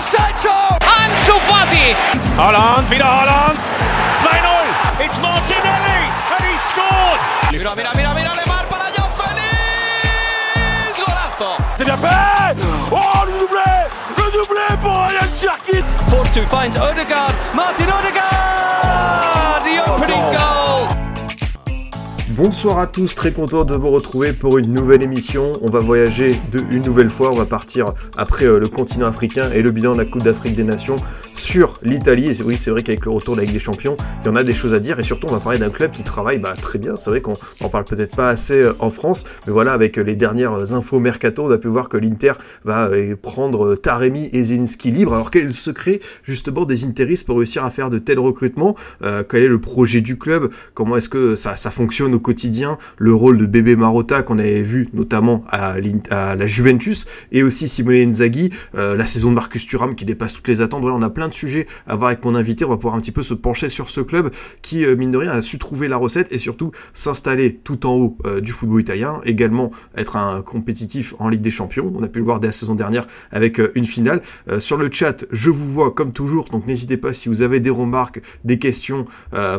Sancho! Ansu Fati! Holland, wieder Holland! 2-0! It's Martinelli! And he scored! Mira, mira, mira, mira, Lemar para Joao Félix! Golazo! C'est bien fait! Oh, le doublé! Le doublé pour Ryan Cherkit! Force to finds Odegaard. Martin Odegaard! The opening oh. goal! Bonsoir à tous, très content de vous retrouver pour une nouvelle émission. On va voyager une nouvelle fois, on va partir après euh, le continent africain et le bilan de la Coupe d'Afrique des Nations sur l'Italie. Et oui, c'est vrai qu'avec le retour de la Ligue des Champions, il y en a des choses à dire et surtout on va parler d'un club qui travaille bah, très bien. C'est vrai qu'on en parle peut-être pas assez euh, en France, mais voilà, avec euh, les dernières infos mercato, on a pu voir que l'Inter va euh, prendre Taremi et Zinski libre. Alors quel est le secret justement des Interistes pour réussir à faire de tels recrutements? Quel est le projet du club? Comment est-ce que ça, fonctionne au quotidien? Le rôle de bébé Marotta qu'on avait vu notamment à, la Juventus et aussi Simone Inzaghi, la saison de Marcus Thuram qui dépasse toutes les attentes. Voilà, on a plein de sujets à voir avec mon invité. On va pouvoir un petit peu se pencher sur ce club qui, euh, mine de rien, a su trouver la recette et surtout s'installer tout en haut euh, du football italien. Également être un compétitif en Ligue des Champions. On a pu le voir dès la saison dernière avec euh, une finale. Sur le chat, je vous vois comme toujours, donc n'hésitez pas si vous avez des remarques, des questions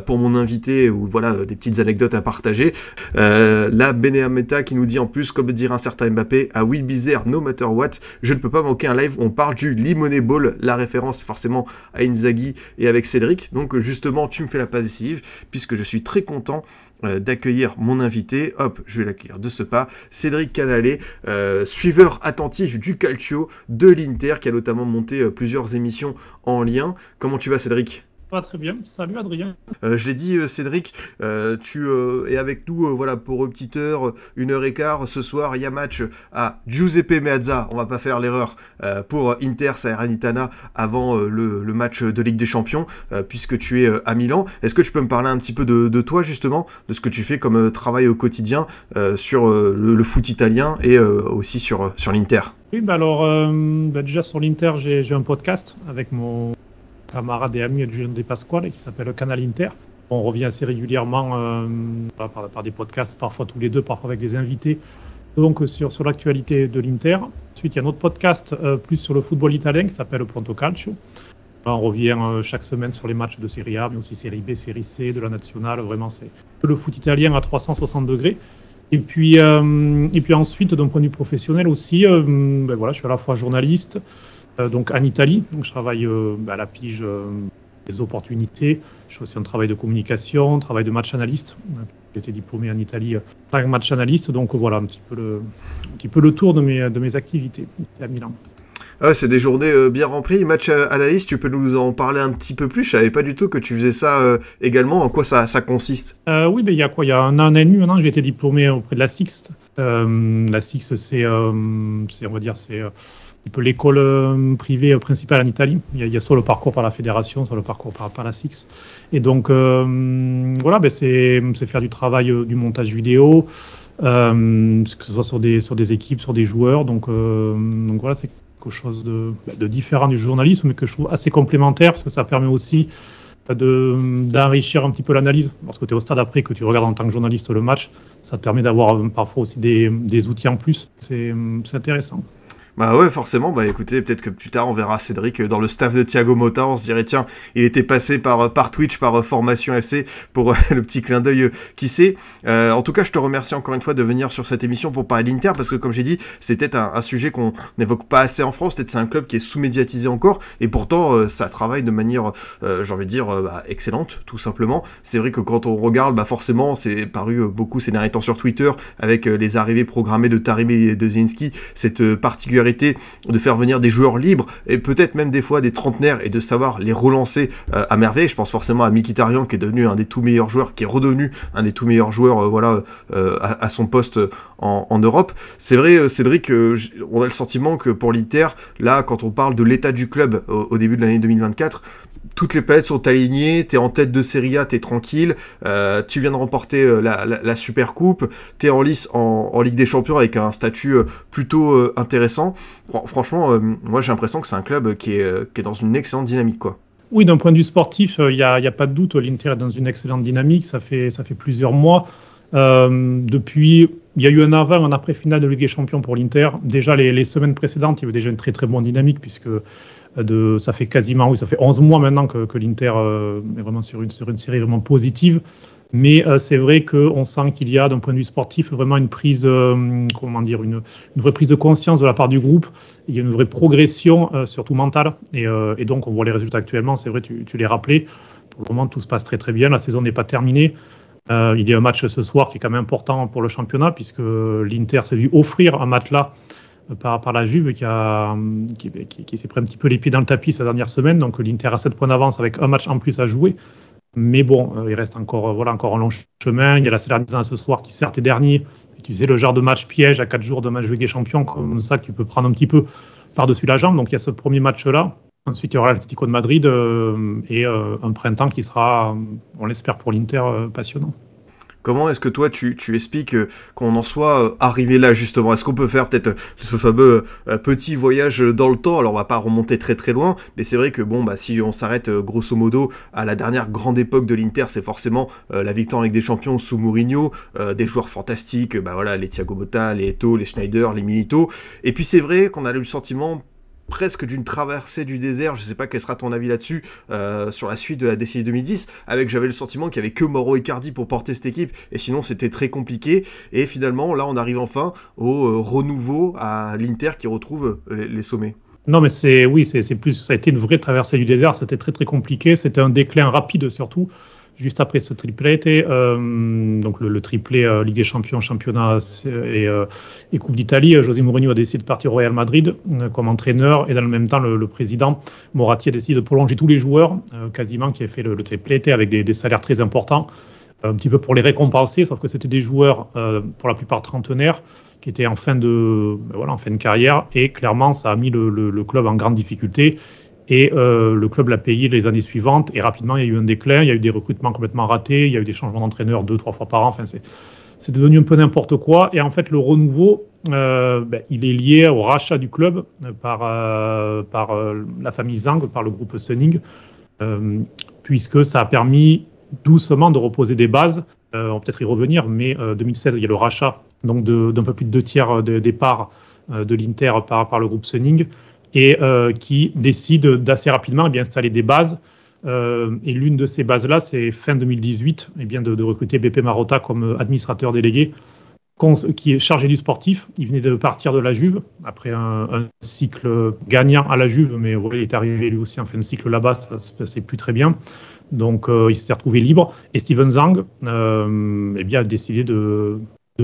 pour mon invité ou voilà des petites anecdotes à partager. La Beneameta qui nous dit en plus, comme dirait un certain Mbappé, à Will Bizarre, no matter what, je ne peux pas manquer un live on parle du Limoney Ball, la référence forcément à Inzaghi et avec Cédric. Donc justement, tu me fais la passe décisive puisque je suis très content euh, d'accueillir mon invité. Hop, je vais l'accueillir de ce pas. Cédric Canalé, euh, suiveur attentif du Calcio de l'Inter, qui a notamment monté euh, plusieurs émissions en lien. Comment tu vas, Cédric? Va très bien. Salut Adrien. Euh, je l'ai dit, euh, Cédric, euh, tu euh, es avec nous voilà, pour une petite heure, une heure et quart. Ce soir, il y a match à Giuseppe Meazza. On va pas faire l'erreur pour Inter Salernitana avant le, le match de Ligue des Champions, puisque tu es à Milan. Est-ce que tu peux me parler un petit peu de, de toi, justement, de ce que tu fais comme travail au quotidien sur le, le foot italien et aussi sur, sur l'Inter? Oui, bah alors, euh, bah déjà sur l'Inter, j'ai un podcast avec mon camarade et ami Julien De Pasquale qui s'appelle le Canal Inter. On revient assez régulièrement euh, par, par des podcasts, parfois tous les deux, parfois avec des invités. Donc sur, sur l'actualité de l'Inter. Ensuite, il y a un autre podcast euh, plus sur le football italien qui s'appelle Pronto Calcio. On revient euh, chaque semaine sur les matchs de Serie A, mais aussi Série B, Série C, de la nationale. Vraiment, c'est le foot italien à 360 degrés. Et puis, euh, et puis ensuite, d'un point de vue professionnel aussi, ben voilà, je suis à la fois journaliste, donc en Italie, donc je travaille euh, à la pige euh, des opportunités. Je fais aussi un travail de communication, un travail de match analyste. J'ai été diplômé en Italie euh, en tant que match analyste, donc voilà un petit peu le, un petit peu le tour de mes, de mes activités à Milan. Ah, c'est des journées euh, bien remplies. Match euh, analyste, tu peux nous en parler un petit peu plus? Je savais pas du tout que tu faisais ça euh, également. En quoi ça, ça consiste? Euh, oui, ben, il y a quoi? Il y a un an, et demi maintenant, j'ai été diplômé auprès de la Sixte. Euh, la Sixte, c'est, euh, on va dire, c'est euh, l'école euh, privée principale en Italie. Il y, a, soit le parcours par la fédération, soit le parcours par, par la Six. Et donc, euh, voilà, ben, c'est, faire du travail, euh, du montage vidéo, que ce soit sur des, sur des équipes, sur des joueurs. Donc, voilà, c'est quelque chose de, ben, de différent du journalisme, mais que je trouve assez complémentaire, parce que ça permet aussi de- d'enrichir un petit peu l'analyse. Lorsque tu es au stade après, que tu regardes en tant que journaliste le match, ça te permet d'avoir parfois aussi des, outils en plus. C'est intéressant. Bah ouais, forcément. Bah écoutez, peut-être que plus tard on verra Cédric dans le staff de Thiago Motta. On se dirait tiens, il était passé par euh, par Twitch, par euh, Formation FC pour euh, le petit clin d'œil. qui sait En tout cas, je te remercie encore une fois de venir sur cette émission pour parler de l'Inter parce que comme j'ai dit, c'est peut-être un, sujet qu'on n'évoque pas assez en France. Peut-être c'est un club qui est sous-médiatisé encore et pourtant ça travaille de manière, j'ai envie de dire, bah, excellente, tout simplement. C'est vrai que quand on regarde, bah forcément, c'est paru beaucoup ces derniers sur Twitter avec les arrivées programmées de Taremi et de Zinski, cette euh, de faire venir des joueurs libres et peut-être même des fois des trentenaires et de savoir les relancer euh, à merveille. Je pense forcément à Mkhitaryan qui est devenu un des tout meilleurs joueurs, qui est redevenu un des tout meilleurs joueurs, euh, voilà, euh, à, son poste en, Europe. C'est vrai, Cédric, on a le sentiment que pour l'Inter, là, quand on parle de l'état du club au début de l'année 2024, toutes les planètes sont alignées, t'es en tête de Serie A, t'es tranquille, euh, tu viens de remporter euh, la, Super Coupe, t'es en lice en, Ligue des Champions avec un statut euh, plutôt intéressant. Fran- franchement, moi j'ai l'impression que c'est un club qui est, dans une excellente dynamique, quoi. Oui, d'un point de vue sportif, il n'y a, pas de doute, l'Inter est dans une excellente dynamique. Ça fait, ça fait plusieurs mois. Depuis, il y a eu un avant, un après finale de Ligue des Champions pour l'Inter. Déjà, les, les semaines précédentes, il y avait déjà une très très bonne dynamique puisque De, ça fait quasiment, oui, ça fait 11 mois maintenant que, l'Inter est vraiment sur une, série vraiment positive. Mais c'est vrai qu'on sent qu'il y a, d'un point de vue sportif, vraiment une prise, comment dire, une, vraie prise de conscience de la part du groupe. Il y a une vraie progression, surtout mentale. Et, donc, on voit les résultats actuellement. C'est vrai, tu, tu l'as rappelé. Pour le moment, tout se passe très très bien. La saison n'est pas terminée. Euh, il y a un match ce soir qui est quand même important pour le championnat, puisque l'Inter s'est vu offrir un match-là par, par la Juve qui, a, qui, qui, s'est pris un petit peu les pieds dans le tapis ces dernières semaines. Donc l'Inter a 7 points d'avance avec un match en plus à jouer. Mais bon, euh, il reste encore, voilà, encore un long chemin. Il y a la Salernitana ce soir qui certes est dernier. tu sais, le genre de match piège à 4 jours de match Ligue des Champions, comme ça, que tu peux prendre un petit peu par-dessus la jambe. Donc il y a ce premier match-là. Ensuite, il y aura l'Atlético de Madrid euh, et euh, un printemps qui sera, on l'espère pour l'Inter, euh, passionnant. Comment est-ce que toi tu, expliques qu'on en soit arrivé là justement? Est-ce qu'on peut faire peut-être ce fameux petit voyage dans le temps? Alors on va pas remonter très très loin, mais c'est vrai que bon bah si on s'arrête grosso modo à la dernière grande époque de l'Inter, c'est forcément la victoire avec des champions sous Mourinho, des joueurs fantastiques, bah voilà les Thiago Motta, les Eto, les Schneider, les Milito. Et puis c'est vrai qu'on a le sentiment presque d'une traversée du désert. Je sais pas quel sera ton avis là-dessus euh, sur la suite de la décennie 2010. Avec j'avais le sentiment qu'il y avait que Mauro Icardi pour porter cette équipe et sinon c'était très compliqué. Et finalement là on arrive enfin au euh, renouveau à l'Inter qui retrouve euh, les, sommets. Non, mais c'est oui, c'est plus. Ça a été une vraie traversée du désert. C'était très très compliqué. C'était un déclin rapide surtout juste après ce triplé, euh, donc le, triplé euh, Ligue des Champions, Championnat et, euh, et Coupe d'Italie, José Mourinho a décidé de partir au Real Madrid comme entraîneur et dans le même temps, le, président Moratti a décidé de prolonger tous les joueurs, quasiment, qui avaient fait le, le avec des, salaires très importants, un petit peu pour les récompenser, sauf que c'était des joueurs, pour la plupart trentenaires, qui étaient en fin de, ben en fin de carrière, et clairement, ça a mis le club en grande difficulté. Et euh, le club l'a payé les années suivantes. Et rapidement, il y a eu un déclin. Il y a eu des recrutements complètement ratés. Il y a eu des changements d'entraîneurs deux, trois fois par an. Enfin, c'est devenu un peu n'importe quoi. Et en fait, le renouveau, euh, ben, il est lié au rachat du club par, euh, la famille Zhang, par le groupe Sunning, puisque ça a permis doucement de reposer des bases. on va peut-être y revenir, mais 2016, il y a le rachat d'un peu plus de deux tiers des parts de l'Inter par, par le groupe Sunning et euh, qui décide d'assez rapidement eh bien, installer des bases. Euh, et l'une de ces bases-là, c'est fin 2018, eh bien, de, recruter BP Marotta comme administrateur délégué, qui est chargé du sportif. Il venait de partir de la Juve après un, cycle gagnant à la Juve, mais il est arrivé lui aussi en fin de cycle là-bas, ça se passait plus très bien. Donc euh, il s'est retrouvé libre. Et Steven Zhang eh bien, a décidé de,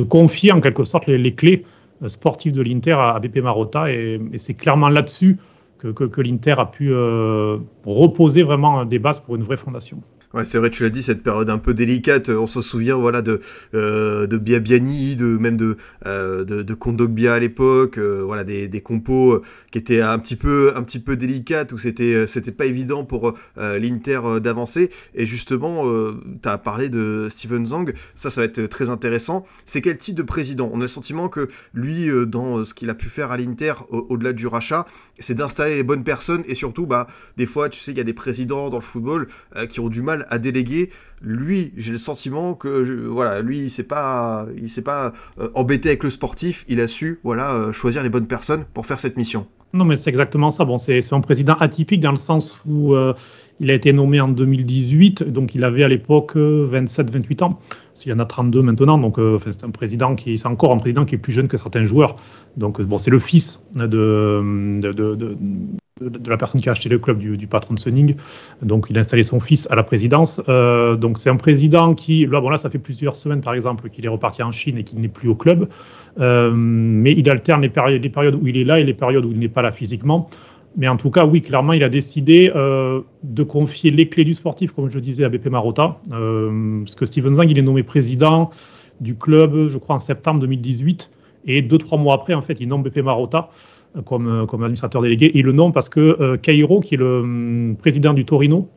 confier en quelque sorte les clés sportif de l'Inter à, BP Marotta. Et, c'est clairement là-dessus que, que, l'Inter a pu euh, reposer vraiment des bases pour une vraie fondation. Ouais, c'est vrai, tu l'as dit, cette période un peu délicate. On se souvient, voilà, de euh, de Biabiani, de même de euh, de, de Kondogbia à l'époque, euh, voilà, des, des compos euh, qui étaient un petit peu un petit peu délicates où c'était c'était pas évident pour l'Inter d'avancer. Et justement, tu as parlé de Steven Zhang, ça, ça va être très intéressant. C'est quel type de président? On a le sentiment que lui, dans ce qu'il a pu faire à l'Inter, au-delà du rachat, c'est d'installer les bonnes personnes et surtout, bah, des fois, tu sais, il y a des présidents dans le football qui ont du mal à déléguer. Lui, j'ai le sentiment que voilà, lui, il s'est pas, il s'est pas euh, embêté avec le sportif. Il a su voilà euh, choisir les bonnes personnes pour faire cette mission. Non, mais c'est exactement ça. Bon, c'est un président atypique dans le sens où euh, il a été nommé en 2018, donc il avait à l'époque 27-28 ans. Il y en a 32 maintenant, donc c'est un président qui, c'est encore un président qui est plus jeune que certains joueurs. Donc bon, c'est le fils de de, la personne qui a acheté le club du, patron de Sunning. Donc, il a installé son fils à la présidence. Euh, donc, c'est un président qui, là, bon, là, ça fait plusieurs semaines, par exemple, qu'il est reparti en Chine et qu'il n'est plus au club. Euh, mais il alterne les périodes, où il est là et les périodes où il n'est pas là physiquement. Mais en tout cas, oui, clairement, il a décidé euh, de confier les clés du sportif, comme je disais, à BP Marotta. parce que Steven Zhang, il est nommé président du club, je crois, en septembre 2018. Et deux, trois mois après, en fait, il nomme BP Marotta comme, comme administrateur délégué. Et le nom parce que euh, Cairo, qui est le hum, président du Torino,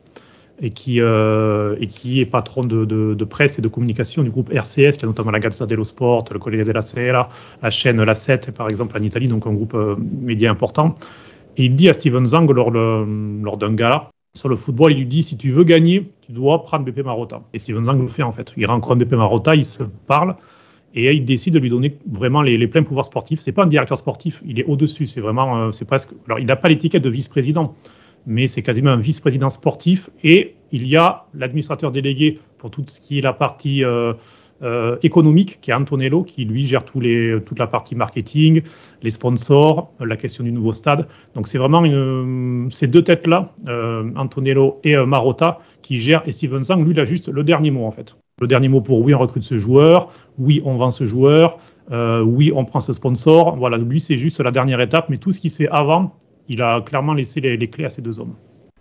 et qui, euh, est patron de, presse et de communication du groupe RCS, qui a notamment la Gazzetta dello Sport, le Corriere della Sera, la chaîne La 7, par exemple, en Italie, donc un groupe euh, média important. Et il dit à Steven Zang lors, lors d'un gala sur le football, il lui dit si tu veux gagner, tu dois prendre BP Marotta. Et Steven Zang le fait en fait. Il rencontre BP Marotta, il se parle, et il décide de lui donner vraiment les, pleins pouvoirs sportifs. C'est pas un directeur sportif, il est au-dessus. C'est vraiment, c'est presque. Alors, il n'a pas l'étiquette de vice-président, mais c'est quasiment un vice-président sportif. Et il y a l'administrateur délégué pour tout ce qui est la partie euh, économique, qui est Antonello, qui lui gère toute la partie marketing, les sponsors, la question du nouveau stade. Donc c'est vraiment ces deux têtes-là, euh, Antonello et euh, Marotta, qui gèrent. Et Steven Zhang, lui, il a juste le dernier mot en fait. Le dernier mot pour oui, on recrute ce joueur, oui, on vend ce joueur, oui, on prend ce sponsor. Voilà, lui, c'est juste la dernière étape, mais tout ce qui fait avant, il a clairement laissé les clés à ces deux hommes.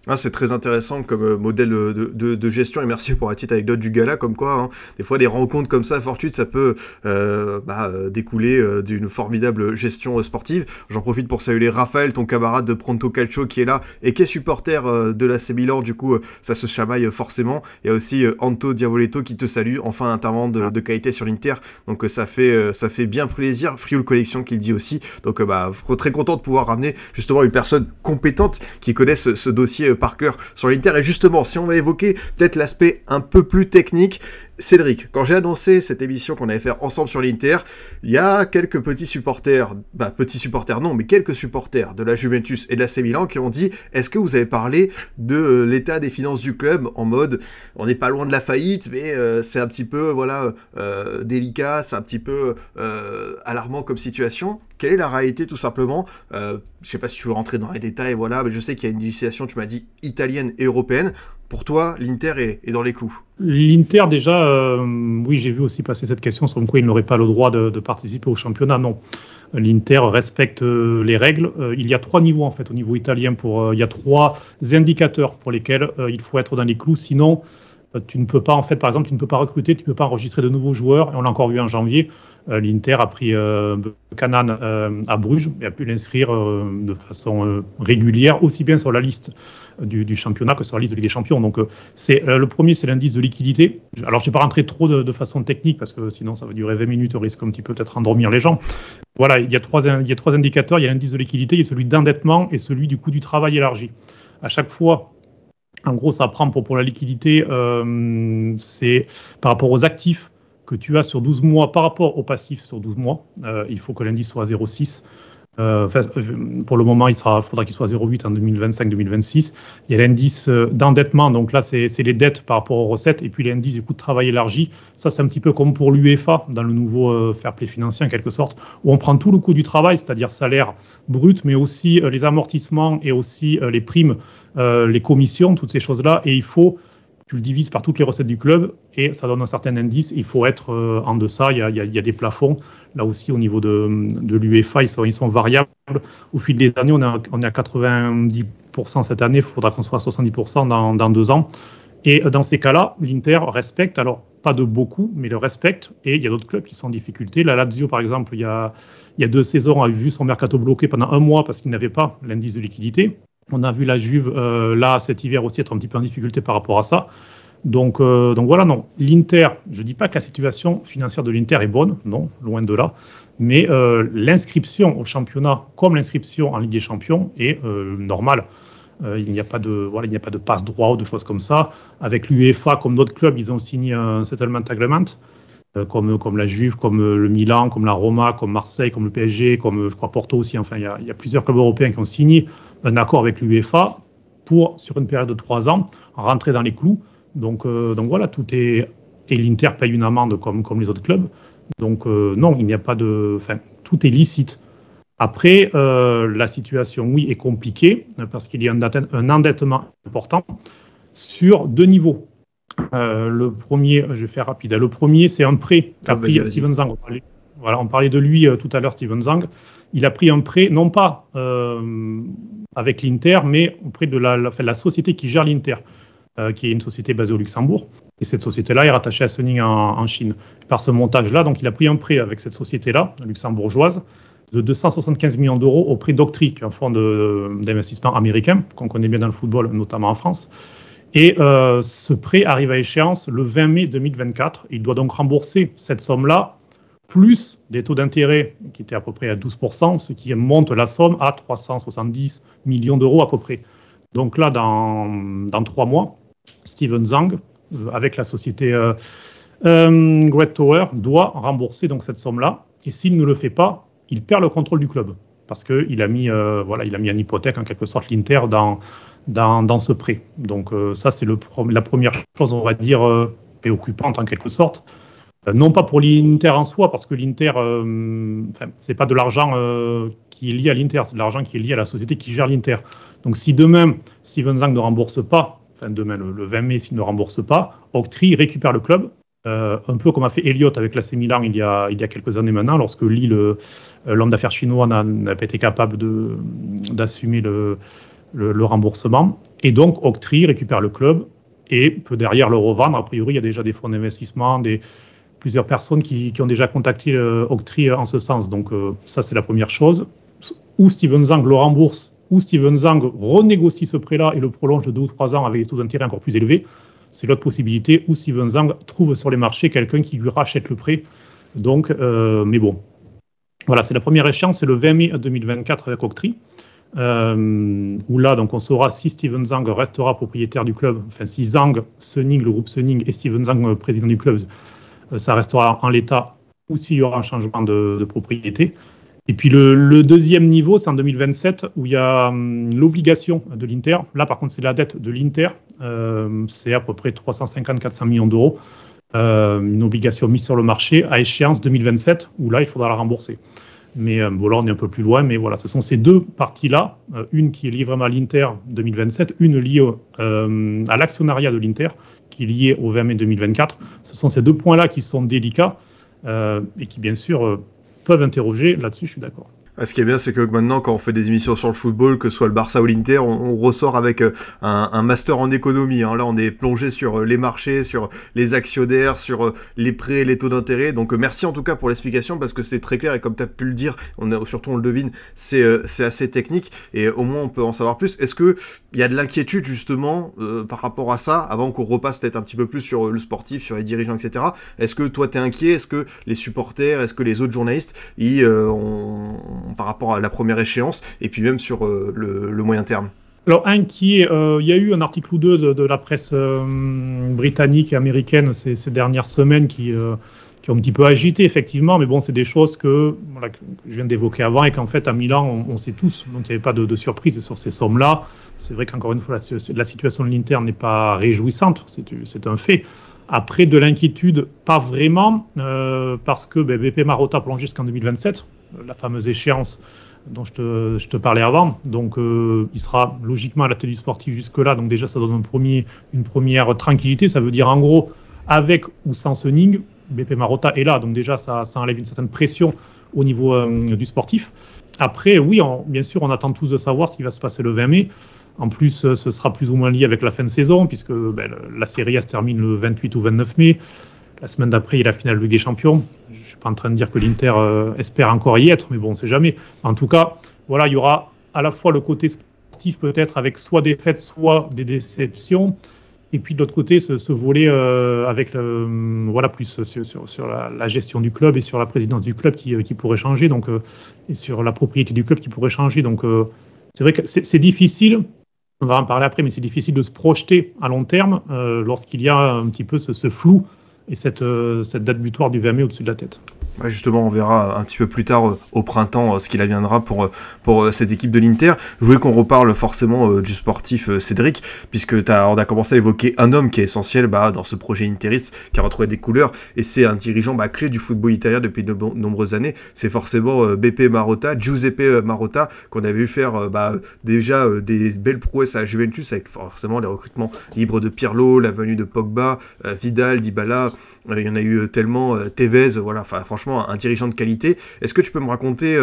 Ah, c'est très intéressant comme euh, modèle euh, de, gestion et merci pour la petite anecdote du gala comme quoi hein, des fois des rencontres comme ça fortuites ça peut euh, bah, découler d'une formidable gestion sportive. J'en profite pour saluer Raphaël, ton camarade de Pronto Calcio qui est là et qui est supporter de la Milan du coup ça se chamaille forcément. Il y a aussi Anto Diavoletto qui te salue, enfin un intervenant de, qualité sur l'Inter donc ça fait ça fait bien plaisir. Frioul Collection qui le dit aussi donc bah très content de pouvoir ramener justement une personne compétente qui connaisse ce dossier par cœur sur l'Inter. Et justement, si on va évoquer peut-être l'aspect un peu plus technique, Cédric, quand j'ai annoncé cette émission qu'on allait faire ensemble sur l'Inter, il y a quelques petits supporters, bah petits supporters non, mais quelques supporters de la Juventus et de la C Milan qui ont dit est-ce que vous avez parlé de l'état des finances du club en mode on n'est pas loin de la faillite, mais euh, c'est un petit peu voilà euh, délicat, c'est un petit peu euh, alarmant comme situation. Quelle est la réalité tout simplement? Je sais pas si tu veux rentrer dans les détails, voilà, mais je sais qu'il y a une législation, tu m'as dit italienne et européenne. Pour toi, l'Inter est, dans les clous L'Inter, déjà, euh, oui, j'ai vu aussi passer cette question sur quoi il n'aurait pas le droit de, participer au championnat. Non. L'Inter respecte euh, les règles. Euh, il y a trois niveaux, en fait, au niveau italien. Pour, il y a trois indicateurs pour lesquels il faut être dans les clous. Sinon, tu ne peux pas, en fait, par exemple, tu ne peux pas recruter, tu ne peux pas enregistrer de nouveaux joueurs. Et on l'a encore vu en janvier. L'Inter a pris Canan à Bruges et a pu l'inscrire de façon régulière, aussi bien sur la liste du, championnat que sur la liste de Ligue des Champions. Donc, euh, c'est euh, le premier, c'est l'indice de liquidité. Alors, je ne vais pas rentrer trop de, façon technique parce que sinon, ça va durer 20 minutes, au risque un petit peu peut-être endormir les gens. Voilà, il y a trois, il y a trois indicateurs. Il y a l'indice de liquidité, il y a celui d'endettement et celui du coût du travail élargi. À chaque fois, en gros, ça prend pour, pour la liquidité, euh, c'est par rapport aux actifs que tu as sur 12 mois par rapport aux passifs sur 12 mois. il faut que l'indice soit à 0,6. Euh, euh, pour le moment, il faudra qu'il soit 0,8 en 2025-2026. Il y a l'indice euh, d'endettement, donc là, c'est les dettes par rapport aux recettes, et puis l'indice du coût de travail élargi. Ça, c'est un petit peu comme pour l'UEFA, dans le nouveau fair play financier, en quelque sorte, où on prend tout le coût du travail, c'est-à-dire salaire brut, mais aussi les amortissements et aussi les primes, les commissions, toutes ces choses-là, et il faut tu le divises par toutes les recettes du club et ça donne un certain indice. Il faut être en deçà, il y, a, des plafonds. Là aussi, au niveau de, l'UEFA, ils sont, variables. Au fil des années, on est, à 90% cette année, il faudra qu'on soit à 70% dans, deux ans. Et dans ces cas-là, l'Inter respecte, alors pas de beaucoup, mais le respecte. Et il y a d'autres clubs qui sont en difficulté. La Lazio, par exemple, il y a, il y a deux saisons, a vu son mercato bloqué pendant un mois parce qu'il n'avait pas l'indice de liquidité. On a vu la Juve, euh, là, cet hiver aussi, être un petit peu en difficulté par rapport à ça. Donc, euh, donc voilà, non. L'Inter, je ne dis pas que la situation financière de l'Inter est bonne, non, loin de là. Mais euh, l'inscription au championnat, comme l'inscription en Ligue des Champions, est normale. il n'y a pas de voilà, il n'y a pas de passe droit ou de choses comme ça. Avec l'UEFA, comme d'autres clubs, ils ont signé un settlement agreement, comme comme la Juve, comme le Milan, comme la Roma, comme Marseille, comme le PSG, comme je crois Porto aussi. Enfin, il y a plusieurs clubs européens qui ont signé un accord avec l'UEFA pour, sur une période de trois ans, rentrer dans les clous donc, euh, donc voilà, tout est. Et l'Inter paye une amende comme, comme les autres clubs. Donc euh, non, il n'y a pas de. Enfin, tout est licite. Après, euh, la situation, oui, est compliquée parce qu'il y a un, endettement important sur deux niveaux. le premier, je vais faire rapide. Le premier, c'est un prêt qu'a pris Steven Zang. On parlait, voilà, on parlait de lui tout à l'heure, Steven Zang. Il a pris un prêt, non pas avec l'Inter, mais auprès de la, société qui gère l'Inter. Euh, qui est une société basée au Luxembourg. Et cette société-là est rattachée à Suning en, Chine. Par ce montage-là, donc il a pris un prêt avec cette société-là, luxembourgeoise, de 275 millions d'euros au prix d'Octree, un fonds d'investissement américain qu'on connaît bien dans le football, notamment en France. Et euh, ce prêt arrive à échéance le 20 mai 2024. Il doit donc rembourser cette somme-là, plus des taux d'intérêt qui étaient à peu près à 12%, ce qui monte la somme à 370 millions d'euros à peu près. Donc là, dans, dans trois mois, Steven Zhang, euh, avec la société euh, Greg Tower doit rembourser donc cette somme-là, et s'il ne le fait pas, il perd le contrôle du club parce qu'il a mis voilà, il a mis en hypothèque en quelque sorte l'Inter dans, dans, ce prêt. Donc ça c'est la première chose on va dire préoccupante en quelque sorte. Euh, non pas pour l'Inter en soi, parce que l'Inter, euh, c'est pas de l'argent euh, qui est lié à l'Inter, c'est de l'argent qui est lié à la société qui gère l'Inter. Donc si demain, Steven Zang ne rembourse pas, enfin demain le, 20 mai, s'il ne rembourse pas, Octree récupère le club, un peu comme a fait Elliott avec l'AC Milan il y, a, il y a quelques années maintenant, lorsque Lille, l'homme d'affaires chinois, n'a pas été capable d'assumer le, le, remboursement. Et donc Octree récupère le club et peut derrière le revendre. A priori, il y a déjà des fonds d'investissement, des plusieurs personnes qui, ont déjà contacté euh, Octree en ce sens. Donc euh, ça, c'est la première chose. Ou Steven Zang le rembourse, ou Steven Zang renégocie ce prêt-là et le prolonge de deux ou trois ans avec des taux d'intérêt encore plus élevés. C'est l'autre possibilité. Ou Steven Zang trouve sur les marchés quelqu'un qui lui rachète le prêt. Donc, euh, mais bon. Voilà, c'est la première échéance, c'est le 20 mai 2024 avec Octree. où là, donc, on saura si Steven Zang restera propriétaire du club, enfin si Zang, Sunning, le groupe Sunning et Steven Zang, président du club, euh, ça restera en l'état ou s'il y aura un changement de, propriété. Et puis le, deuxième niveau, c'est en 2027 où il y a hum, l'obligation de l'Inter. Là, par contre, c'est la dette de l'Inter. Euh, c'est à peu près 350-400 millions d'euros. Euh, une obligation mise sur le marché à échéance 2027 où là, il faudra la rembourser. Mais bon, là, on est un peu plus loin. Mais voilà, ce sont ces deux parties-là. une qui est liée vraiment à l'Inter 2027, une liée à l'actionnariat de l'Inter qui est lié au 20 mai 2024. Ce sont ces deux points-là qui sont délicats euh, et qui, bien sûr, euh, peuvent interroger. Là-dessus, je suis d'accord. Ah, ce qui est bien, c'est que maintenant, quand on fait des émissions sur le football, que ce soit le Barça ou l'Inter, on, ressort avec euh, un, master en économie. Hein. Là, on est plongé sur euh, les marchés, sur les actionnaires, sur euh, les prêts, les taux d'intérêt. Donc, merci en tout cas pour l'explication parce que c'est très clair et comme tu as pu le dire, on surtout on le devine, c'est assez technique et au moins on peut en savoir plus. Est-ce que il y a de l'inquiétude justement par rapport à ça avant qu'on repasse peut-être un petit peu plus sur le sportif, sur les dirigeants, etc. Est-ce que toi tu es inquiet? Est-ce que les supporters, est-ce que les autres journalistes, ils ont par rapport à la première échéance et puis même sur euh, le, moyen terme alors, inquiet, euh, il y a eu un article ou deux de, la presse euh, britannique et américaine ces, dernières semaines qui, qui ont un petit peu agité, effectivement, mais bon, c'est des choses que, je viens d'évoquer avant et qu'en fait, à Milan, on, sait tous, donc il n'y avait pas de, surprise sur ces sommes-là. C'est vrai qu'encore une fois, la, situation de l'Inter n'est pas réjouissante, c'est un fait. Après, de l'inquiétude, pas vraiment, parce que ben, BP Marotta plonge jusqu'en 2027 la fameuse échéance dont je te, parlais avant. Donc, euh, il sera logiquement à la télé sportif jusque-là. Donc, déjà, ça donne une première tranquillité. Ça veut dire, en gros, avec ou sans Sunning, BP Marotta est là. Donc, déjà, ça, enlève une certaine pression au niveau euh, du sportif. Après, oui, bien sûr, on attend tous de savoir ce qui va se passer le 20 mai. En plus, euh, ce sera plus ou moins lié avec la fin de saison, puisque ben, la série se termine le 28 ou 29 mai. La semaine d'après, il y a la finale Ligue des Champions. Je ne suis pas en train de dire que l'Inter euh, espère encore y être, mais bon, on ne sait jamais. En tout cas, voilà, il y aura à la fois le côté sportif peut-être avec soit des fêtes, soit des déceptions, et puis de l'autre côté, ce, volet euh, avec voilà, plus sur, la, gestion du club et sur la présidence du club qui, pourrait changer, donc, et sur la propriété du club qui pourrait changer. Donc c'est vrai que c'est difficile, on va en parler après, mais c'est difficile de se projeter à long terme lorsqu'il y a un petit peu ce flou et cette, euh, cette date butoir du 20 mai au-dessus de la tête. Justement, on verra un petit peu plus tard euh, au printemps euh, ce qu'il adviendra pour, pour cette équipe de l'Inter. Je voulais qu'on reparle forcément du sportif Cédric, puisque on a commencé à évoquer un homme qui est essentiel bah, dans ce projet interiste, qui a retrouvé des couleurs, et c'est un dirigeant bah, clé du football italien depuis de nombreuses années. C'est forcément BP Marotta, Giuseppe Marotta, qu'on avait vu faire bah, déjà des belles prouesses à Juventus, avec forcément les recrutements libres de Pirlo, la venue de Pogba, Vidal, Dybala, euh, il y en a eu euh, tellement, euh, Tevez, voilà, franchement un dirigeant de qualité. Est-ce que tu peux me raconter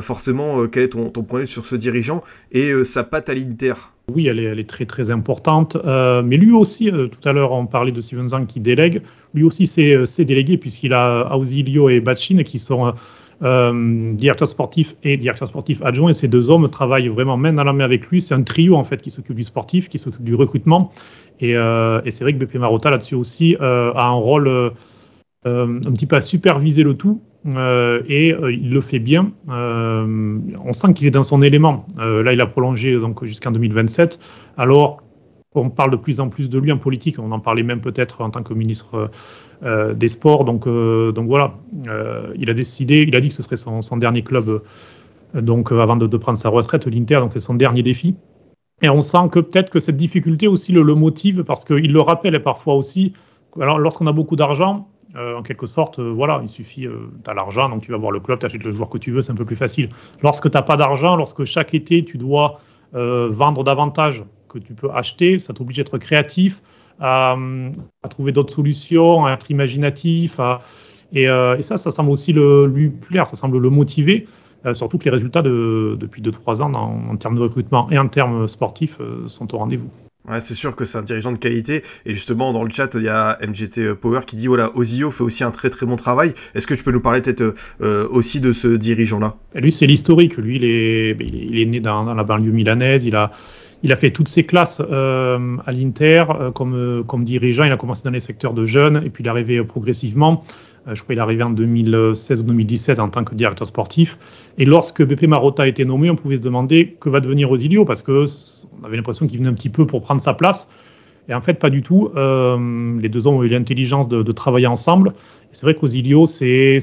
forcément quel est ton, point de vue sur ce dirigeant et sa patte à l'Inter? Oui, elle est, très très importante. mais lui aussi, tout à l'heure, on parlait de Steven Zang qui délègue. Lui aussi, c'est délégué puisqu'il a Ausilio et Bachin qui sont directeurs sportifs et directeurs sportifs adjoints. Et ces deux hommes travaillent vraiment main dans la main avec lui. C'est un trio en fait qui s'occupe du sportif, qui s'occupe du recrutement euh, et, c'est vrai que BP Marotta là-dessus aussi euh, a un rôle euh, un petit peu à superviser le tout. et il le fait bien. on sent qu'il est dans son élément. là, il a prolongé donc jusqu'en 2027. Alors, on parle de plus en plus de lui en politique. On en parlait même peut-être en tant que ministre euh, des Sports. Donc, euh, donc voilà, euh, il a décidé, il a dit que ce serait son, dernier club donc avant de, prendre sa retraite, l'Inter. Donc c'est son dernier défi. Et on sent que peut-être que cette difficulté aussi le, motive parce qu'il le rappelle parfois aussi. Alors lorsqu'on a beaucoup d'argent, en quelque sorte, voilà, il suffit, tu as l'argent, donc tu vas voir le club, tu achètes le joueur que tu veux, c'est un peu plus facile. Lorsque tu n'as pas d'argent, lorsque chaque été tu dois vendre davantage que tu peux acheter, ça t'oblige à être créatif, à, trouver d'autres solutions, à être imaginatif. Euh, et, ça, ça semble aussi le, lui plaire, ça semble le motiver. Euh, surtout que les résultats de, depuis 2-3 ans en, termes de recrutement et en termes sportifs euh, sont au rendez-vous. Ouais, c'est sûr que c'est un dirigeant de qualité. Et justement, dans le chat, il y a MGT Power qui dit voilà, Ozio fait aussi un très très bon travail. Est-ce que tu peux nous parler peut-être aussi de ce dirigeant-là? Lui, c'est l'historique. Lui, il est, il est né dans, dans, la banlieue milanaise. Il a, il a fait toutes ses classes euh, à l'Inter euh, comme, euh, comme dirigeant. Il a commencé dans les secteurs de jeunes et puis il est arrivé progressivement. je crois qu'il est arrivé en 2016 ou 2017 en tant que directeur sportif. Et lorsque BP Marotta a été nommé, on pouvait se demander que va devenir Osilio parce qu'on avait l'impression qu'il venait un petit peu pour prendre sa place. Et en fait, pas du tout. les deux hommes ont eu l'intelligence de, travailler ensemble. C'est vrai qu'Osilio, c'est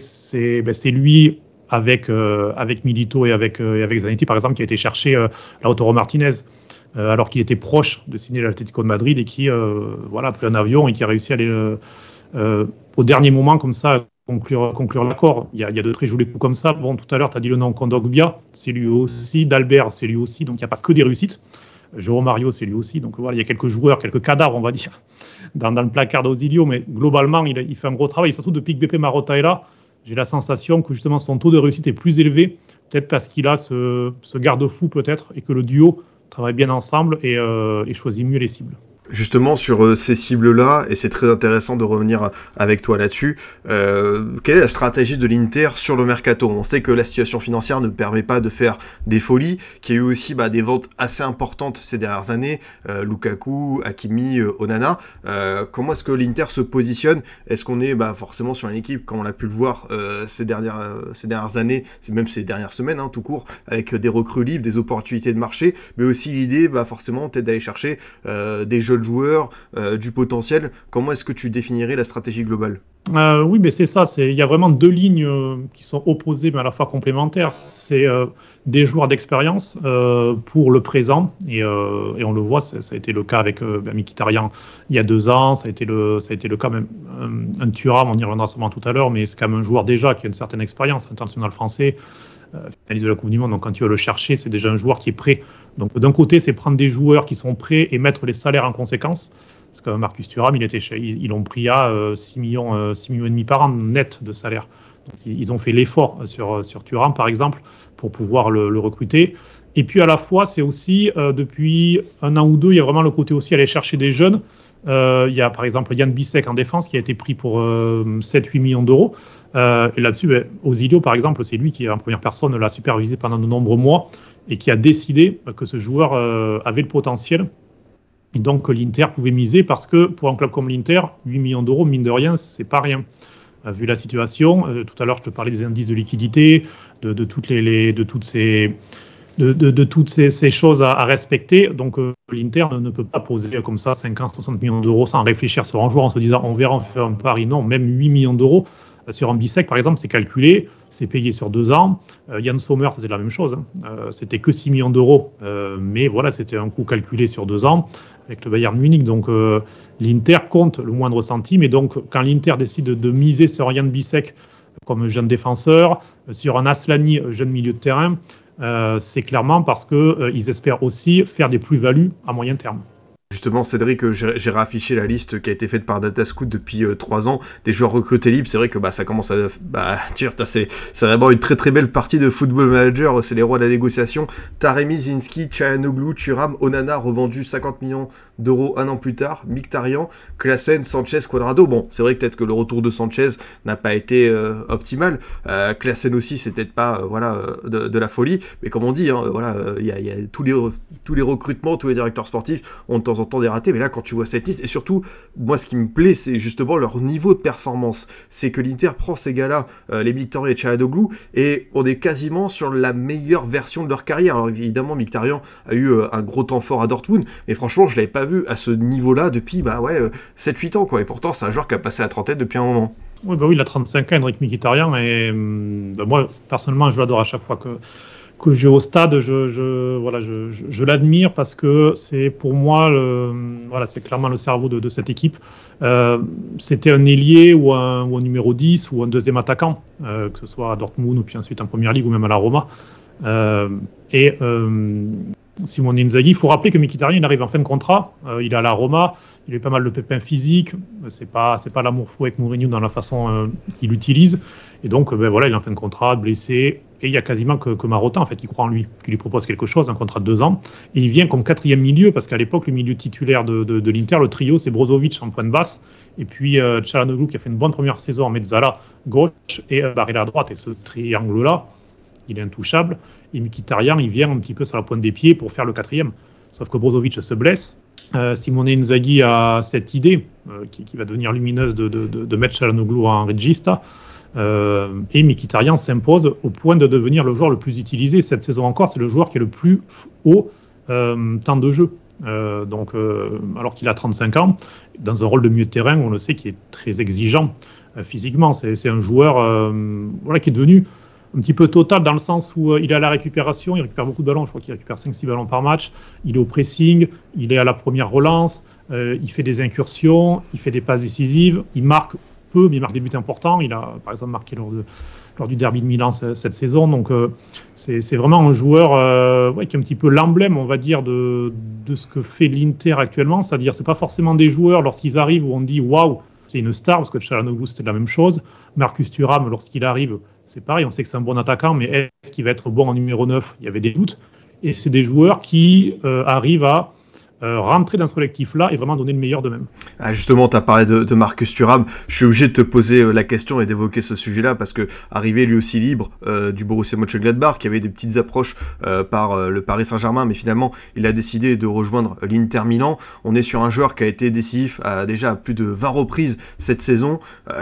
ben, lui avec, avec Milito et avec, avec Zanetti, par exemple, qui a été chercher Lautaro Martinez. Euh, alors qu'il était proche de signer l'Atlético de Madrid et qui euh, voilà, a pris un avion et qui a réussi à aller euh, au dernier moment comme ça conclure, conclure l'accord. Il, y a, de très jolis coups comme ça. Bon, tout à l'heure, tu as dit le nom Kondogbia, c'est lui aussi. D'Albert, c'est lui aussi. Donc, il n'y a pas que des réussites. Jérôme Mario, c'est lui aussi. Donc, voilà, il y a quelques joueurs, quelques cadavres, on va dire, dans, le placard d'Ausilio. Mais globalement, il, fait un gros travail. surtout, depuis que BP Marotta est là, j'ai la sensation que justement son taux de réussite est plus élevé. Peut-être parce qu'il a ce garde-fou, peut-être, et que le duo travaille bien ensemble et, euh, et choisit mieux les cibles justement sur euh, ces cibles-là, et c'est très intéressant de revenir avec toi là-dessus, euh, quelle est la stratégie de l'Inter sur le mercato? On sait que la situation financière ne permet pas de faire des folies, qu'il y a eu aussi bah, des ventes assez importantes ces dernières années, euh, Lukaku, Hakimi, Onana. comment est-ce que l'Inter se positionne? Est-ce qu'on est, bah, forcément sur une équipe, comme on a pu le voir ces, dernières, années, même ces dernières semaines, hein, tout court, avec des recrues libres, des opportunités de marché, mais aussi l'idée, bah, forcément, peut-être d'aller chercher des jeux euh, du potentiel. Comment est-ce que tu définirais la stratégie globale? Euh, Oui, mais c'est ça. Il y a vraiment deux lignes euh, qui sont opposées mais à la fois complémentaires. C'est des joueurs d'expérience pour le présent et, on le voit, ça, a été le cas avec euh, Mikitarian il y a deux ans, ça a été le, ça a été le cas même un, Thuram, on y reviendra sûrement tout à l'heure, mais c'est quand même un joueur déjà qui a une certaine expérience international français, finaliste de la Coupe du Monde, donc quand tu vas le chercher, c'est déjà un joueur qui est prêt donc d'un côté, c'est prendre des joueurs qui sont prêts et mettre les salaires en conséquence. Parce que Marcus Thuram, ils l'ont pris à 6 euh, millions, 6 euh, millions et demi par an net de salaire. ils ont fait l'effort sur, sur Thuram, par exemple, pour pouvoir le, recruter. Et puis à la fois, c'est aussi, euh, depuis un an ou deux, il y a vraiment le côté aussi aller chercher des jeunes. il y a par exemple Yann Bissek en défense qui a été pris pour 7-8 millions d'euros. et là-dessus, ben, Osilio, par exemple, c'est lui qui, en première personne, l'a supervisé pendant de nombreux mois et qui a décidé que ce joueur euh, avait le potentiel et donc l'Inter pouvait miser parce que pour un club comme l'Inter, 8 millions d'euros, mine de rien, c'est pas rien. Euh, vu la situation, euh, tout à l'heure je te parlais des indices de liquidité, de, toutes ces, choses à, respecter. Donc l'Inter ne, peut pas poser comme ça 50, 60 millions d'euros sans réfléchir sur un joueur en se disant on verra, on fait un pari. Non, même 8 millions d'euros, sur un bisec, par exemple, c'est calculé, c'est payé sur deux ans. Euh, Yann Sommer, c'était la même chose. Hein. Euh, c'était que 6 millions d'euros, euh, mais voilà, c'était un coût calculé sur deux ans avec le Bayern Munich. Donc l'Inter compte le moindre centime. Et donc, quand l'Inter décide de miser sur Yann Bissek comme jeune défenseur, sur un Aslani, jeune milieu de terrain, c'est clairement parce qu'ils espèrent aussi faire des plus-values à moyen terme. Justement, Cédric, j'ai réaffiché la liste qui a été faite par Datascoot depuis 3 euh, ans des joueurs recrutés libres. C'est vrai que bah, ça commence à. Bah, c'est vraiment une très très belle partie de Football Manager. C'est les rois de la négociation. Taremi, Zinski, Chayanoglu, Turam, Onana revendu 50 millions d'euros un an plus tard. Mictarian, Klassen, Sanchez, Quadrado. Bon, c'est vrai que peut-être que le retour de Sanchez n'a pas été euh, optimal. Euh, aussi, c'est peut-être pas euh, voilà, de, la folie. Mais comme on dit, hein, voilà, il y, a, tous, les, tous les recrutements, tous les directeurs sportifs ont de temps en pourtant des ratés, mais là, quand tu vois cette liste, et surtout, moi, ce qui me plaît, c'est justement leur niveau de performance. C'est que l'Inter prend ces gars-là, euh, les Mkhitaryan et Chahadoglou, et on est quasiment sur la meilleure version de leur carrière. Alors évidemment, Mkhitaryan a eu euh, un gros temps fort à Dortmund, mais franchement, je l'avais pas vu à ce niveau-là depuis, bah ouais, 7-8 ans, quoi. Et pourtant, c'est un joueur qui a passé à trentaine depuis un moment. Oui, bah oui, il a 35 ans, Henrik Mkhitaryan, et hum, bah moi, personnellement, je l'adore à chaque fois que, que je vais au stade, je, voilà, je, l'admire parce que c'est pour moi, voilà, c'est clairement le cerveau de, cette équipe. Euh, c'était un ailier ou un, numéro 10 ou un deuxième attaquant, euh, que ce soit à Dortmund ou puis ensuite en Première Ligue ou même à la Roma. Euh, et Simone Inzaghi, il faut rappeler que Mkhitaryan, il arrive en fin de contrat, il est à la Roma, il a eu pas mal de pépins physiques, c'est pas c'est pas l'amour fou avec Mourinho dans la façon qu'il utilise, et donc ben voilà, il est en fin de contrat, blessé, et il y a quasiment que, que Marotta en fait qui croit en lui, qui lui propose quelque chose, un contrat de deux ans, et il vient comme quatrième milieu parce qu'à l'époque le milieu titulaire de, de, de l'Inter, le trio, c'est Brozovic en point de basse, et puis euh, qui a fait une bonne première saison en mezzala gauche et euh, à droite, et ce triangle là, il est intouchable. Et Mkhitaryan, il vient un petit peu sur la pointe des pieds pour faire le quatrième. Sauf que Brozovic se blesse. Euh, Simone Inzaghi a cette idée, euh, qui, va devenir lumineuse, de, de, de mettre Chalanoglu en regista. Euh, et Mkhitaryan s'impose au point de devenir le joueur le plus utilisé. Cette saison encore, c'est le joueur qui est le plus haut euh, temps de jeu. Euh, donc, alors qu'il a 35 ans, dans un rôle de milieu de terrain, on le sait, qui est très exigeant physiquement. C'est un joueur qui est devenu un petit peu total dans le sens où euh, il est à la récupération, il récupère beaucoup de ballons, je crois qu'il récupère 5-6 ballons par match, il est au pressing, il est à la première relance, euh, il fait des incursions, il fait des passes décisives, il marque peu, mais il marque des buts importants, il a par exemple marqué lors, de, lors du derby de Milan cette saison, donc euh, c'est vraiment un joueur euh, qui est un petit peu l'emblème, on va dire, de, de ce que fait l'Inter actuellement, c'est-à-dire c'est pas forcément des joueurs lorsqu'ils arrivent où on dit waouh, c'est une star, parce que Chalanoglu c'était la même chose, Marcus Thuram lorsqu'il arrive, c'est pareil, on sait que c'est un bon attaquant, mais est-ce qu'il va être bon en numéro 9 Il y avait des doutes. Et c'est des joueurs qui euh, arrivent à euh, rentrer dans ce collectif-là et vraiment donner le meilleur d'eux-mêmes. Ah justement, tu as parlé de, de, Marcus Thuram. Je suis obligé de te poser euh, la question et d'évoquer ce sujet-là parce que arrivé lui aussi libre euh, du Borussia Mönchengladbach, qui avait des petites approches euh, par le Paris Saint-Germain, mais finalement il a décidé de rejoindre l'Inter Milan. On est sur un joueur qui a été décisif à, déjà à plus de 20 reprises cette saison,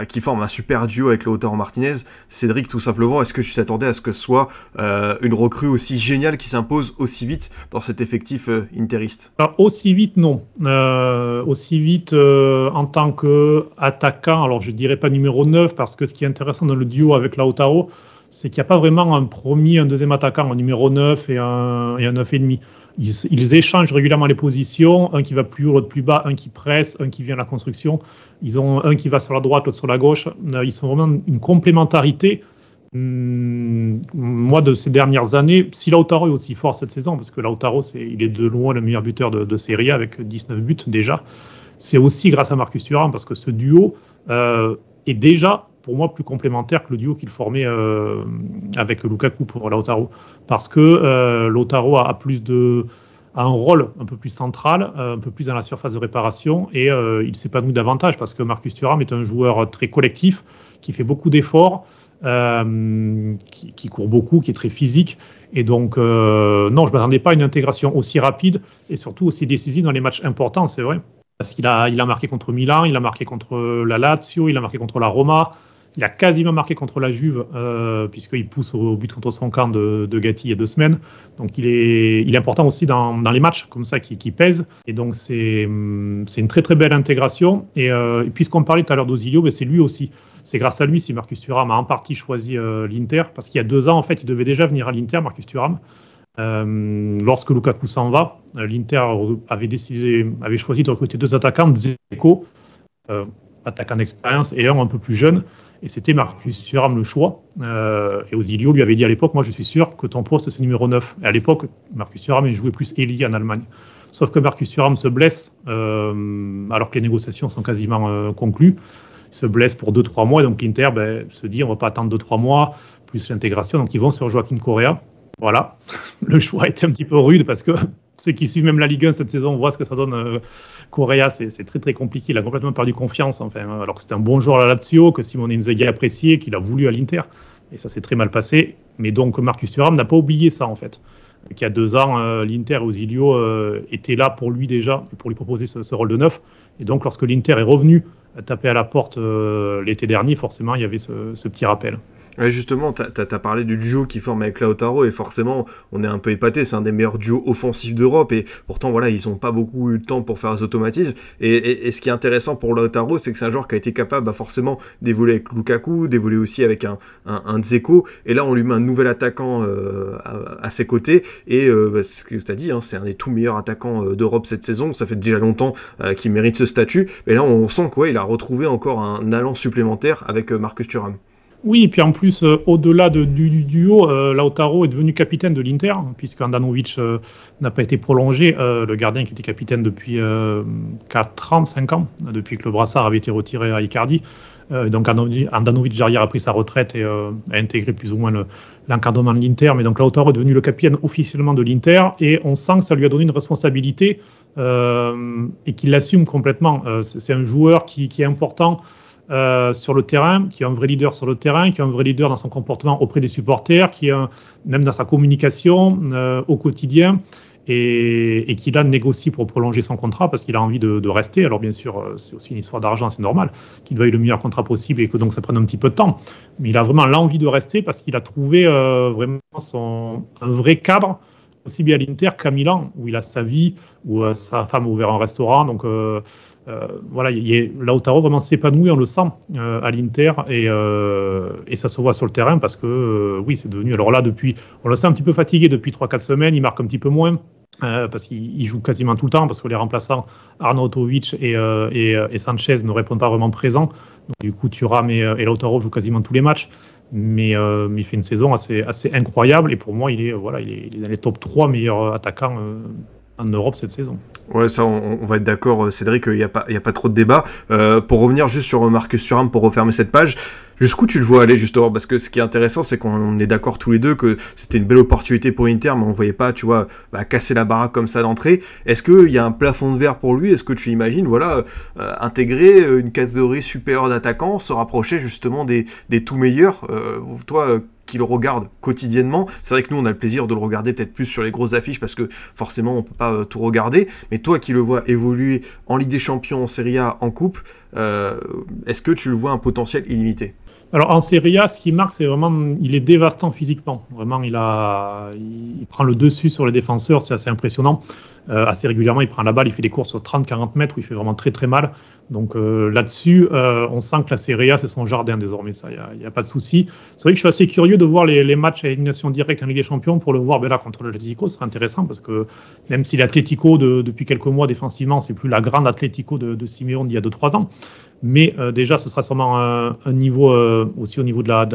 qui forme un super duo avec Lautaro Martinez. Cédric, tout simplement, est-ce que tu t'attendais à ce que ce soit une recrue aussi géniale qui s'impose aussi vite dans cet effectif interiste? Alors, aussi vite, non. Euh, aussi vite euh, en tant qu'attaquant, alors je dirais pas numéro 9, parce que ce qui est intéressant dans le duo avec Lautaro, c'est qu'il n'y a pas vraiment un premier, un deuxième attaquant, un numéro 9 et un, et un 9,5. Ils, ils échangent régulièrement les positions, un qui va plus haut, l'autre plus bas, un qui presse, un qui vient à la construction. Ils ont un qui va sur la droite, l'autre sur la gauche. Ils sont vraiment une complémentarité Hum, moi, de ces dernières années, si Lautaro est aussi fort cette saison, parce que Lautaro, il est de loin le meilleur buteur de, de Serie A avec 19 buts déjà, c'est aussi grâce à Marcus Thuram, parce que ce duo euh, est déjà, pour moi, plus complémentaire que le duo qu'il formait euh, avec Lukaku pour Lautaro. Parce que euh, Lautaro a, a, plus de a un rôle un peu plus central, un peu plus dans la surface de réparation, et il s'épanouit davantage, parce que Marcus Thuram est un joueur très collectif, qui fait beaucoup d'efforts, euh, qui, court beaucoup, qui est très physique. Et donc, euh, non, je ne m'attendais pas à une intégration aussi rapide et surtout aussi décisive dans les matchs importants, c'est vrai. Parce qu'il a, il a marqué contre Milan, il a marqué contre la Lazio, il a marqué contre la Roma, il a quasiment marqué contre la Juve, euh, puisqu'il pousse au, but contre son camp de, Gatti il y a deux semaines. Donc il est, important aussi dans, les matchs comme ça qui, qui pèsent. Et donc c'est une très très belle intégration. Et, euh, puisqu'on parlait tout à l'heure d'Osilio, ben c'est lui aussi. C'est grâce à lui si Marcus Thuram a en partie choisi euh, l'Inter, parce qu'il y a deux ans, en fait, il devait déjà venir à l'Inter, Marcus Thuram. Lorsque Lukaku s'en va, l'Inter avait choisi de recruter deux attaquants, Dzeko, euh, attaquant d'expérience, et un un peu plus jeune. Et c'était Marcus Thuram le choix. Euh, et Osilio lui avait dit à l'époque, moi je suis sûr que ton poste c'est numéro 9. Et à l'époque, Marcus Thuram jouait plus Eli en Allemagne. Sauf que Marcus Thuram se blesse euh, alors que les négociations sont quasiment euh, conclues. Il se blesse pour 2-3 mois. Et donc l'Inter ben, se dit, on va pas attendre 2-3 mois, plus l'intégration. Donc ils vont sur Joaquin Correa. Voilà. Le choix était un petit peu rude parce que ceux qui suivent même la Ligue 1 cette saison voient ce que ça donne. Euh, Correa, c'est très très compliqué. Il a complètement perdu confiance. Enfin, alors que c'était un bon joueur à la Lazio, que Simone Inzaghi a apprécié, qu'il a voulu à l'Inter. Et ça s'est très mal passé. Mais donc Marcus Thuram n'a pas oublié ça en fait. qu'il y a deux ans, l'Inter et Osilio étaient là pour lui déjà, pour lui proposer ce, rôle de neuf. Et donc, lorsque l'Inter est revenu taper à la porte l'été dernier, forcément, il y avait ce petit rappel justement, tu as, parlé du duo qui forme avec Lautaro et forcément, on est un peu épaté. C'est un des meilleurs duos offensifs d'Europe et pourtant, voilà, ils n'ont pas beaucoup eu le temps pour faire des automatismes. Et, ce qui est intéressant pour Lautaro, c'est que c'est un joueur qui a été capable bah, forcément d'évoluer avec Lukaku, d'évoluer aussi avec un, un, Dzeko. Et là, on lui met un nouvel attaquant euh, à, ses côtés. Et euh, bah, ce que tu as dit, hein, c'est un des tout meilleurs attaquants euh, d'Europe cette saison. Ça fait déjà longtemps qu'il mérite ce statut. Mais là, on sent qu'il a retrouvé encore un allant supplémentaire avec Marcus Thuram. Oui, et puis en plus, euh, au-delà du, duo, euh, Lautaro est devenu capitaine de l'Inter, puisque Andanovic euh, n'a pas été prolongé, le gardien qui était capitaine depuis 4 ans, 5 ans, depuis que le brassard avait été retiré à Icardi. donc Andanovic derrière a pris sa retraite et a intégré plus ou moins l'encadrement de l'Inter. Mais donc Lautaro est devenu le capitaine officiellement de l'Inter et on sent que ça lui a donné une responsabilité et qu'il l'assume complètement. C'est un joueur qui est important euh, sur le terrain, qui est un vrai leader sur le terrain, qui est un vrai leader dans son comportement auprès des supporters, qui est même dans sa communication euh, au quotidien, et, qui là négocie pour prolonger son contrat parce qu'il a envie de, rester. Alors bien sûr, euh, c'est aussi une histoire d'argent, c'est normal qu'il veuille le meilleur contrat possible et que donc ça prenne un petit peu de temps. Mais il a vraiment l'envie de rester parce qu'il a trouvé vraiment un vrai cadre aussi bien à l'Inter qu'à Milan, où il a sa vie, où sa femme a ouvert un restaurant. Donc, voilà, Lautaro vraiment s'épanouit, on le sent euh, à l'Inter euh, et, ça se voit sur le terrain parce que oui, c'est devenu. Alors là, depuis, on le sent un petit peu fatigué depuis 3-4 semaines, il marque un petit peu moins. parce qu'il joue quasiment tout le temps, parce que les remplaçants Arnautovic et, et, Sanchez ne répondent pas vraiment présents. Donc, du coup, Thuram et, Lautaro jouent quasiment tous les matchs. Mais, il fait une saison assez, assez incroyable et pour moi, il est, voilà, il est, dans les top 3 meilleurs attaquants en Europe cette saison. Ouais, ça, on, va être d'accord, euh, Cédric, il n'y a, pas, a pas trop de débat. Euh, pour revenir juste sur Marcus Thuram, pour refermer cette page, jusqu'où tu le vois aller, justement? Parce que ce qui est intéressant, c'est qu'on est d'accord tous les deux que c'était une belle opportunité pour Inter, mais on ne voyait pas, tu vois, bah, casser la baraque comme ça d'entrée. Est-ce qu'il y a un plafond de verre pour lui? Est-ce que tu imagines, voilà, euh, intégrer une catégorie supérieure d'attaquants, se rapprocher justement des, des tout meilleurs? Toi, qui le regarde quotidiennement. C'est vrai que nous, on a le plaisir de le regarder peut-être plus sur les grosses affiches parce que forcément, on peut pas euh, tout regarder. Mais toi qui le vois évoluer en Ligue des Champions, en Serie A, en Coupe, euh, est-ce que tu le vois un potentiel illimité? Alors en Serie A, ce qui marque, c'est vraiment, il est dévastant physiquement. Vraiment, il prend le dessus sur les défenseurs, c'est assez impressionnant. Euh, assez régulièrement, il prend la balle, il fait des courses sur 30-40 mètres où il fait vraiment très très mal. Donc euh, là-dessus, euh, on sent que la Serie A, c'est son jardin désormais, ça, il n'y a, pas de souci. C'est vrai que je suis assez curieux de voir les, matchs à élimination directe en Ligue des Champions pour le voir ben là, contre l'Atletico, ce serait intéressant parce que même si l'Atletico, de, depuis quelques mois défensivement, c'est plus la grande Atletico de, de Simeone d'il y a 2-3 ans, mais déjà, ce sera sûrement un, niveau aussi au niveau de la,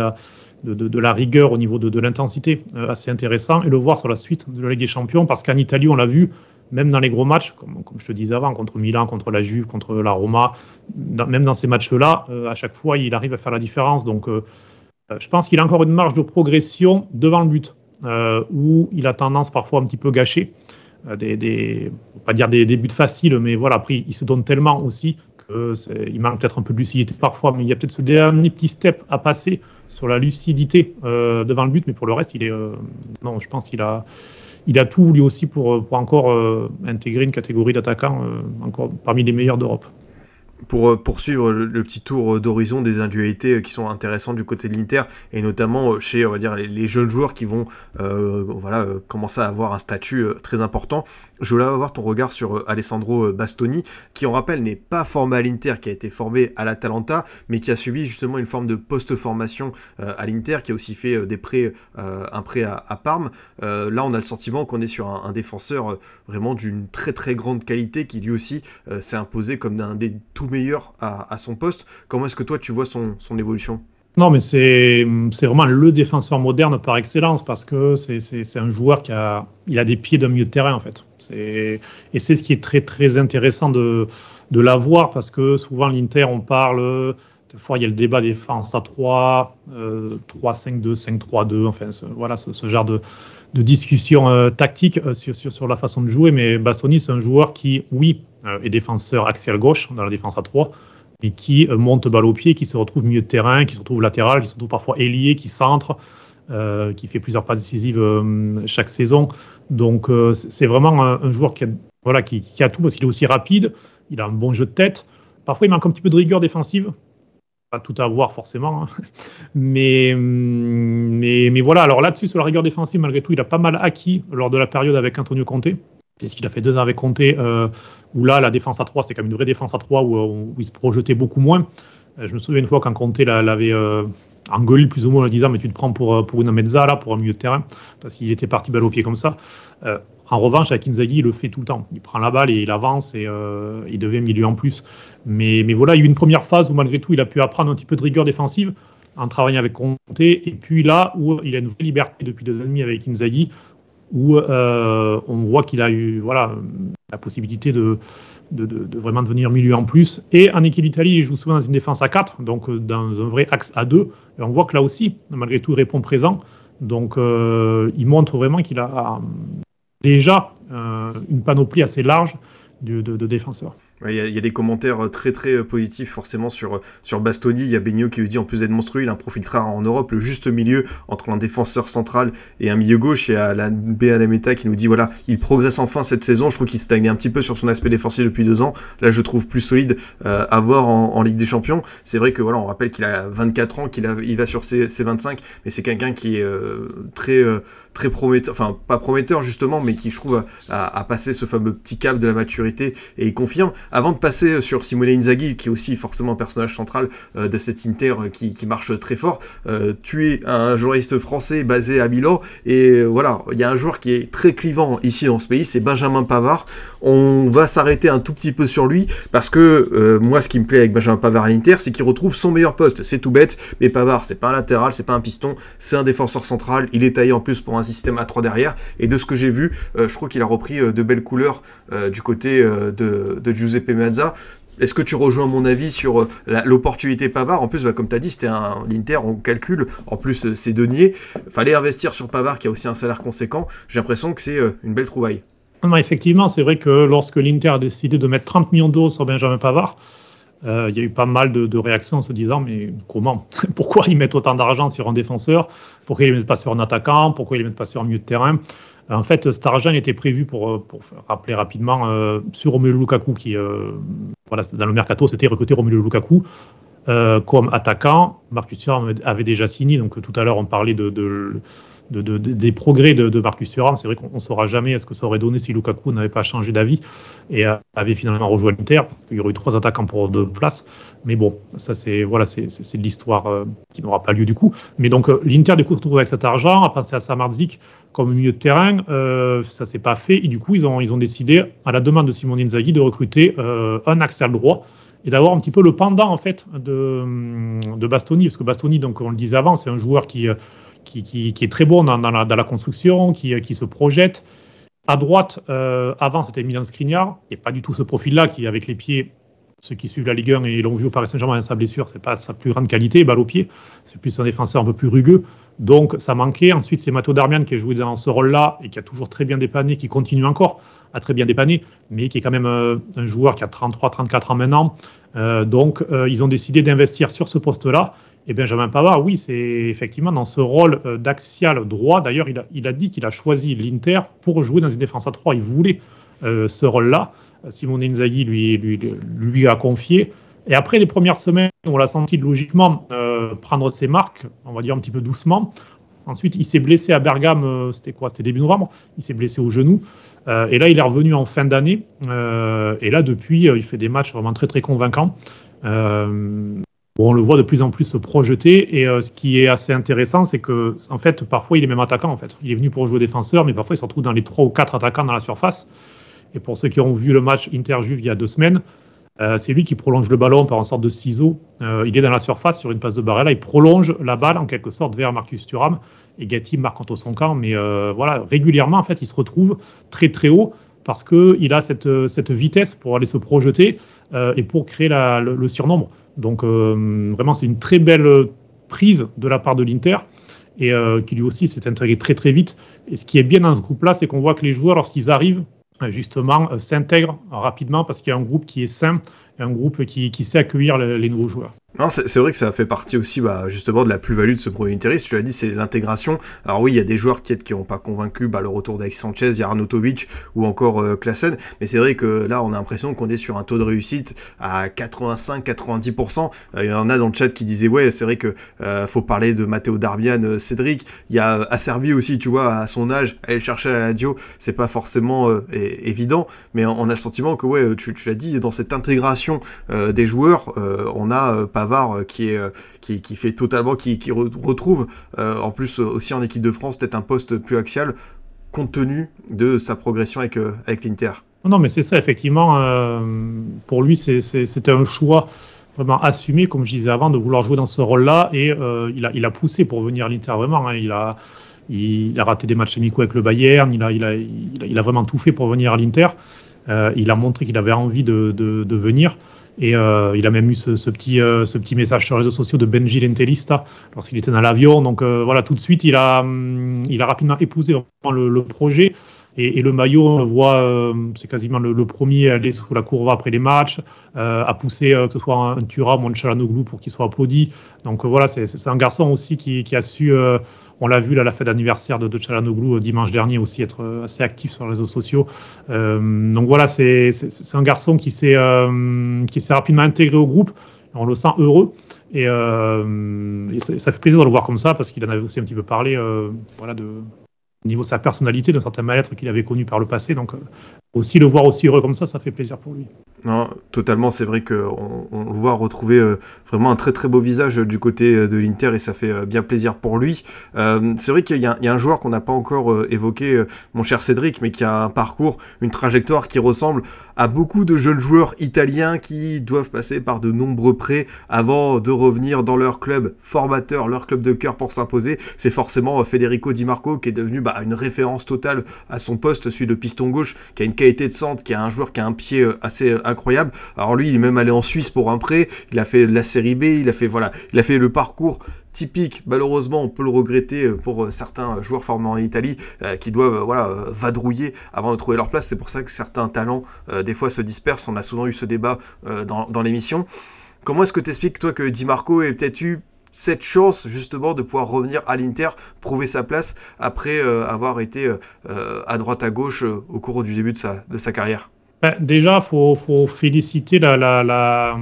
de la rigueur au niveau de, l'intensité assez intéressant et le voir sur la suite de la Ligue des Champions parce qu'en Italie, on l'a vu, même dans les gros matchs, comme, je te disais avant, contre Milan, contre la Juve, contre la Roma, même dans ces matchs-là, euh, à chaque fois, il arrive à faire la différence. Donc, euh, euh, je pense qu'il a encore une marge de progression devant le but, où il a tendance parfois un petit peu gâché. des, des pas dire des, buts faciles, mais voilà, après, il se donne tellement aussi qu'il manque peut-être un peu de lucidité parfois, mais il y a peut-être ce dernier petit step à passer sur la lucidité devant le but, mais pour le reste, il est. non, je pense qu'il a il a tout lui aussi pour, pour encore euh, intégrer une catégorie d'attaquants euh, encore parmi les meilleurs d'Europe. Pour euh, poursuivre le, petit tour d'horizon des individualités qui sont intéressantes du côté de l'Inter et notamment chez on va dire les, jeunes joueurs qui vont voilà commencer à avoir un statut très important je voulais avoir ton regard sur euh, Alessandro euh, Bastoni, qui en rappelle n'est pas formé à l'Inter, qui a été formé à l'Atalanta, mais qui a suivi justement une forme de post-formation euh, à l'Inter, qui a aussi fait des prêts, un prêt à, Parme. là, on a le sentiment qu'on est sur un, défenseur vraiment d'une très très grande qualité, qui lui aussi s'est imposé comme un des tout meilleurs à, son poste. Comment est-ce que toi tu vois son évolution? Non, mais c'est vraiment le défenseur moderne par excellence parce que c'est un joueur qui a, il a des pieds d'un milieu de terrain en fait. Et c'est ce qui est très très intéressant de, de l'avoir parce que souvent l'Inter on parle, des fois il y a le débat défense à 3, 3-5-2, 5-3-2, enfin ce, voilà ce, genre de, de discussion euh, tactique euh, sur, sur, sur, la façon de jouer. Mais Bastoni c'est un joueur qui, oui, euh, est défenseur axial gauche dans la défense à 3 et qui euh, monte balle au pied, qui se retrouve milieu de terrain, qui se retrouve latéral, qui se retrouve parfois ailier, qui centre. Qui fait plusieurs passes décisives chaque saison. Donc c'est vraiment un, joueur qui a, tout parce qu'il est aussi rapide, il a un bon jeu de tête. Parfois, il manque un petit peu de rigueur défensive pas tout avoir forcément. Hein. Mais, mais, voilà, alors là-dessus, sur la rigueur défensive, malgré tout, il a pas mal acquis lors de la période avec Antonio Conte, puisqu'il a fait deux ans avec Conte, euh, où là, la défense à 3, c'était quand même une vraie défense à 3, où, il se projetait beaucoup moins. Euh, je me souviens une fois quand Conte l'avait euh, engueulé plus ou moins en disant Mais tu te prends pour, pour une mezza, là, pour un milieu de terrain, parce qu'il était parti balle au pied comme ça. En revanche, avec Inzaghi, il le fait tout le temps. Il prend la balle et il avance et euh, il devient milieu en plus. Mais, voilà, il y a eu une première phase où malgré tout, il a pu apprendre un petit peu de rigueur défensive en travaillant avec Conte. Et puis là, où il a une vraie liberté depuis deux ans et demi avec Inzaghi, où euh, on voit qu'il a eu voilà, la possibilité de, de, vraiment devenir milieu en plus. Et en équipe d'Italie, il joue souvent dans une défense à 4, donc euh, dans un vrai axe à 2. Et on voit que là aussi, malgré tout, il répond présent. Donc il montre vraiment qu'il a déjà euh, une panoplie assez large de défenseurs. Il y, a des commentaires euh, très très euh, positifs forcément sur, euh, sur Bastoni. Il y a Benio qui lui dit en plus d'être monstrueux, il a un profil très rare en Europe, le juste milieu entre un défenseur central et un milieu gauche. Et à la Meta qui nous dit voilà, il progresse enfin cette saison. Je trouve qu'il stagnait un petit peu sur son aspect défensif depuis deux ans. Là, je trouve plus solide à voir en, Ligue des Champions. C'est vrai que voilà, on rappelle qu'il a 24 ans, qu'il il va sur ses, 25, mais c'est quelqu'un qui est très très prometteur, enfin pas prometteur justement, mais qui je trouve a, passé ce fameux petit cap de la maturité et il confirme. Avant de passer sur Simone Inzaghi, qui est aussi forcément un personnage central euh, de cette Inter euh, qui, marche très fort, euh, tu es un journaliste français basé à Milan, et voilà, il y a un joueur qui est très clivant ici dans ce pays, c'est Benjamin Pavard. On va s'arrêter un tout petit peu sur lui, parce que moi, ce qui me plaît avec Benjamin Pavard à l'Inter, c'est qu'il retrouve son meilleur poste. C'est tout bête, mais Pavard, c'est pas un latéral, c'est pas un piston, c'est un défenseur central. Il est taillé en plus pour un système à 3 derrière, et de ce que j'ai vu, je trouve qu'il a repris de belles couleurs du côté de, de Giuseppe Giuseppe Est-ce que tu rejoins mon avis sur euh, l'opportunité Pavard? En plus, bah, comme tu as dit, c'était un l'Inter, on calcule. En plus, euh, c'est denier. Fallait investir sur Pavard qui a aussi un salaire conséquent. J'ai l'impression que c'est euh, une belle trouvaille. Effectivement, c'est vrai que lorsque l'Inter a décidé de mettre 30 millions d'euros sur Benjamin Pavard, il y a eu pas mal de, réactions en se disant mais comment Pourquoi ils mettent autant d'argent sur un défenseur Pourquoi ils ne mettent pas sur un attaquant Pourquoi ils ne mettent pas sur un milieu de terrain en fait, cet argent était prévu pour, euh, rappeler rapidement euh, sur Romelu Lukaku, qui, euh, dans le mercato, c'était recruter Romelu Lukaku comme attaquant. Marcus Thuram avait déjà signé, donc tout à l'heure on parlait de, des progrès de, Marcus Thuram. C'est vrai qu'on ne saura jamais ce que ça aurait donné si Lukaku n'avait pas changé d'avis et avait finalement rejoint l'Inter. Il y aurait eu trois attaquants pour deux places. Mais bon, ça c'est voilà, c'est de l'histoire euh, qui n'aura pas lieu du coup. Mais donc euh, l'Inter du coup retrouve avec cet argent, a pensé à Samardzic comme milieu de terrain. Euh, ça s'est pas fait et du coup ils ont ils ont décidé à la demande de Simone Inzaghi de recruter un axial droit et d'avoir un petit peu le pendant en fait de, de Bastoni parce que Bastoni donc on le disait avant c'est un joueur qui qui, est très bon dans, la, construction, qui, qui, se projette. À droite, euh, avant, c'était Milan Skriniar, et pas du tout ce profil-là qui, avec les pieds, ceux qui suivent la Ligue 1 et l'ont vu au Paris Saint-Germain, sa blessure, c'est pas sa plus grande qualité, balle au pied. C'est plus un défenseur un peu plus rugueux. Donc, ça manquait. Ensuite, c'est Matteo Darmian qui a joué dans ce rôle-là et qui a toujours très bien dépanné, qui continue encore à très bien dépanner, mais qui est quand même euh, un joueur qui a 33-34 ans maintenant. Euh, donc, ils ont décidé d'investir sur ce poste-là. Et Benjamin Pavard, oui, c'est effectivement dans ce rôle euh, d'axial droit. D'ailleurs, il a, dit qu'il a choisi l'Inter pour jouer dans une défense à 3. Il voulait euh, ce rôle-là. Simone Inzaghi lui, lui, a confié. Et après les premières semaines, on l'a senti logiquement euh, prendre ses marques, on va dire un petit peu doucement. Ensuite, il s'est blessé à Bergame, c'était quoi? C'était début novembre. Il s'est blessé au genou. et là, il est revenu en fin d'année. et là, depuis, il fait des matchs vraiment très, très convaincants on le voit de plus en plus se projeter. Et euh, ce qui est assez intéressant, c'est que en fait, parfois, il est même attaquant. En fait, il est venu pour jouer défenseur, mais parfois, il se retrouve dans les trois ou quatre attaquants dans la surface. Et pour ceux qui ont vu le match Inter-Juve il y a deux semaines, euh, c'est lui qui prolonge le ballon par une sorte de ciseau. Euh, il est dans la surface sur une passe de Barella. Il prolonge la balle en quelque sorte vers Marcus Thuram. Et Gatti marque contre son camp. Mais voilà, régulièrement, en fait, il se retrouve très très haut parce qu'il a cette, cette vitesse pour aller se projeter et pour créer le surnombre. Donc euh, vraiment, c'est une très belle prise de la part de l'Inter et euh, qui lui aussi s'est intégré très très vite. Et ce qui est bien dans ce groupe-là, c'est qu'on voit que les joueurs, lorsqu'ils arrivent, euh, justement, s'intègrent rapidement parce qu'il y a un groupe qui est sain, un groupe qui, sait accueillir les nouveaux joueurs. C'est vrai que ça fait partie aussi bah, justement de la plus-value de ce premier interiste. Tu l'as dit, c'est l'intégration. Alors oui, il y a des joueurs qui n'ont pas convaincu bah, le retour d'Alex Sanchez, il ou encore euh. Mais c'est vrai que là, on a l'impression qu'on est sur un taux de réussite à 85-90%. Euh, il y en a dans le chat qui disaient ouais, c'est vrai que euh, faut parler de Matteo Darbian, euh, Cédric. Il y a Acerbi aussi, tu vois, à son âge, aller chercher à la radio, c'est pas forcément évident. Mais on, a le sentiment que ouais, tu, tu l'as dit, dans cette intégration des joueurs, on a pas euh, qui, est, euh, qui, fait totalement, qui, retrouve euh, en plus aussi en équipe de France peut-être un poste plus axial compte tenu de sa progression avec, avec l'Inter. Non, mais c'est ça, effectivement. pour lui, c'était un choix vraiment assumé, comme je disais avant, de vouloir jouer dans ce rôle-là. Et il, a, il a poussé pour venir à l'Inter, vraiment. Hein. il, a, il, a raté des matchs amicaux avec le Bayern. Il a, il a, il a, vraiment tout fait pour venir à l'Inter. il a montré qu'il avait envie de, de venir. Et euh, il a même eu ce, petit, euh, ce petit message sur les réseaux sociaux de Benji Lentelista lorsqu'il était dans l'avion. Donc euh, voilà, tout de suite, il a, hum, rapidement épousé le, projet. Et, le maillot, on le voit, c'est quasiment le, premier à aller sous la courbe après les matchs, à pousser que ce soit un, Thuram ou un Chalanoglu pour qu'il soit applaudi. Donc voilà, c'est un garçon aussi qui a su on l'a vu à la fête d'anniversaire de, de Chalanoglu euh, dimanche dernier aussi être euh, assez actif sur les réseaux sociaux. Euh, donc voilà, c'est un garçon qui s'est rapidement intégré au groupe. On le sent heureux. Et, ça, fait plaisir de le voir comme ça parce qu'il en avait aussi un petit peu parlé voilà, de, au niveau de sa personnalité, d'un certain mal-être qu'il avait connu par le passé. Donc aussi le voir aussi heureux comme ça, ça fait plaisir pour lui. Non, totalement, c'est vrai qu'on on voit retrouver euh, vraiment un très très beau visage du côté euh, de l'Inter et ça fait euh, bien plaisir pour lui. c'est vrai qu'il y, a un joueur qu'on n'a pas encore évoqué, mon cher Cédric, mais qui a un parcours, une trajectoire qui ressemble à beaucoup de jeunes joueurs italiens qui doivent passer par de nombreux prêts avant de revenir dans leur club formateur, leur club de cœur pour s'imposer. C'est forcément Federico Di Marco qui est devenu bah, une référence totale à son poste, celui de piston gauche, qui a une qualité de centre, qui a un joueur qui a un pied euh, assez euh, incroyable. Alors lui, il est même allé en Suisse pour un prêt. Il a fait la série B, il a fait voilà, il a fait le parcours typique. Malheureusement, on peut le regretter euh, pour certains joueurs formés en Italie qui doivent voilà vadrouiller avant de trouver leur place. C'est pour ça que certains talents des fois se dispersent. On a souvent eu ce débat dans, l'émission. Comment est-ce que tu expliques toi que Di Marco ait peut-être eu cette chance justement de pouvoir revenir à l'Inter, prouver sa place après euh, avoir été euh, euh, à droite à gauche au cours du début de sa carrière? Ben, Déjà, il faut, féliciter la,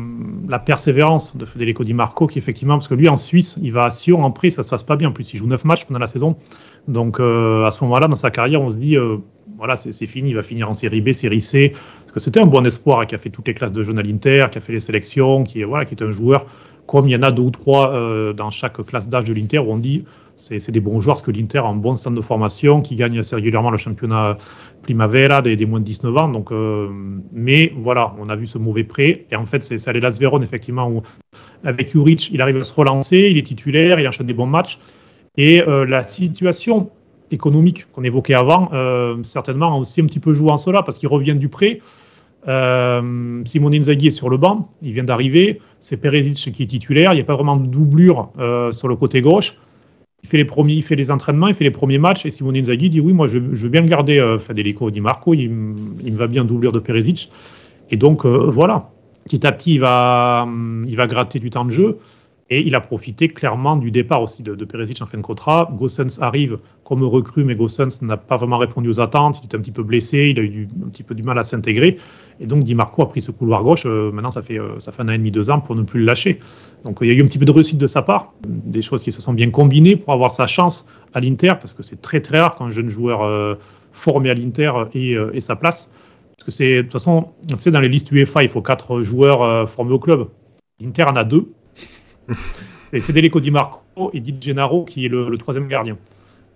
persévérance de Federico Di Marco, qui effectivement, parce que lui en Suisse, il va à Sion en prix, ça se passe pas bien. En plus, il joue 9 matchs pendant la saison. Donc à ce moment-là, dans sa carrière, on se dit, voilà, c'est fini, il va finir en série B, série C. Parce que c'était un bon espoir, qui a fait toutes les classes de jeunes à l'Inter, qui a fait les sélections, qui, voilà, qui est un joueur comme il y en a deux ou trois euh, dans chaque classe d'âge de l'Inter où on dit c'est des bons joueurs parce que l'Inter a un bon centre de formation qui gagne assez régulièrement le championnat Primavera des, moins de 19 ans. Donc, euh, mais voilà, on a vu ce mauvais prêt. Et en fait, c'est allé Las Véron, effectivement, où avec Juric, il arrive à se relancer, il est titulaire, il enchaîne des bons matchs. Et euh, la situation économique qu'on évoquait avant, certainement, a aussi un petit peu joué en cela parce qu'il revient du prêt. Euh, Simone est sur le banc, il vient d'arriver. C'est Perisic qui est titulaire. Il n'y a pas vraiment de doublure euh, sur le côté gauche. Il fait les premiers, il fait les entraînements, il fait les premiers matchs. Et Simone Inzaghi dit oui, moi je, veux bien le garder. Euh, Federico Di Marco, il, il, me va bien doublure de Perisic. Et donc euh, voilà, petit à petit, il va, il va gratter du temps de jeu. Et il a profité clairement du départ aussi de, de Perisic en fin de contrat. Gossens arrive comme recrue, mais Gossens n'a pas vraiment répondu aux attentes. Il était un petit peu blessé, il a eu un petit peu du mal à s'intégrer. Et donc Di Marco a pris ce couloir gauche. Euh, maintenant, ça fait, euh, ça fait un an et demi, deux ans pour ne plus le lâcher. Donc il y a eu un petit peu de réussite de sa part, des choses qui se sont bien combinées pour avoir sa chance à l'Inter, parce que c'est très très rare qu'un jeune joueur euh, formé à l'Inter ait, sa place. Parce que c'est, de toute façon, tu sais, dans les listes UEFA, il faut quatre joueurs formés au club. L'Inter en a deux. c'est Federico Di Marco et Di Gennaro qui est le, troisième gardien.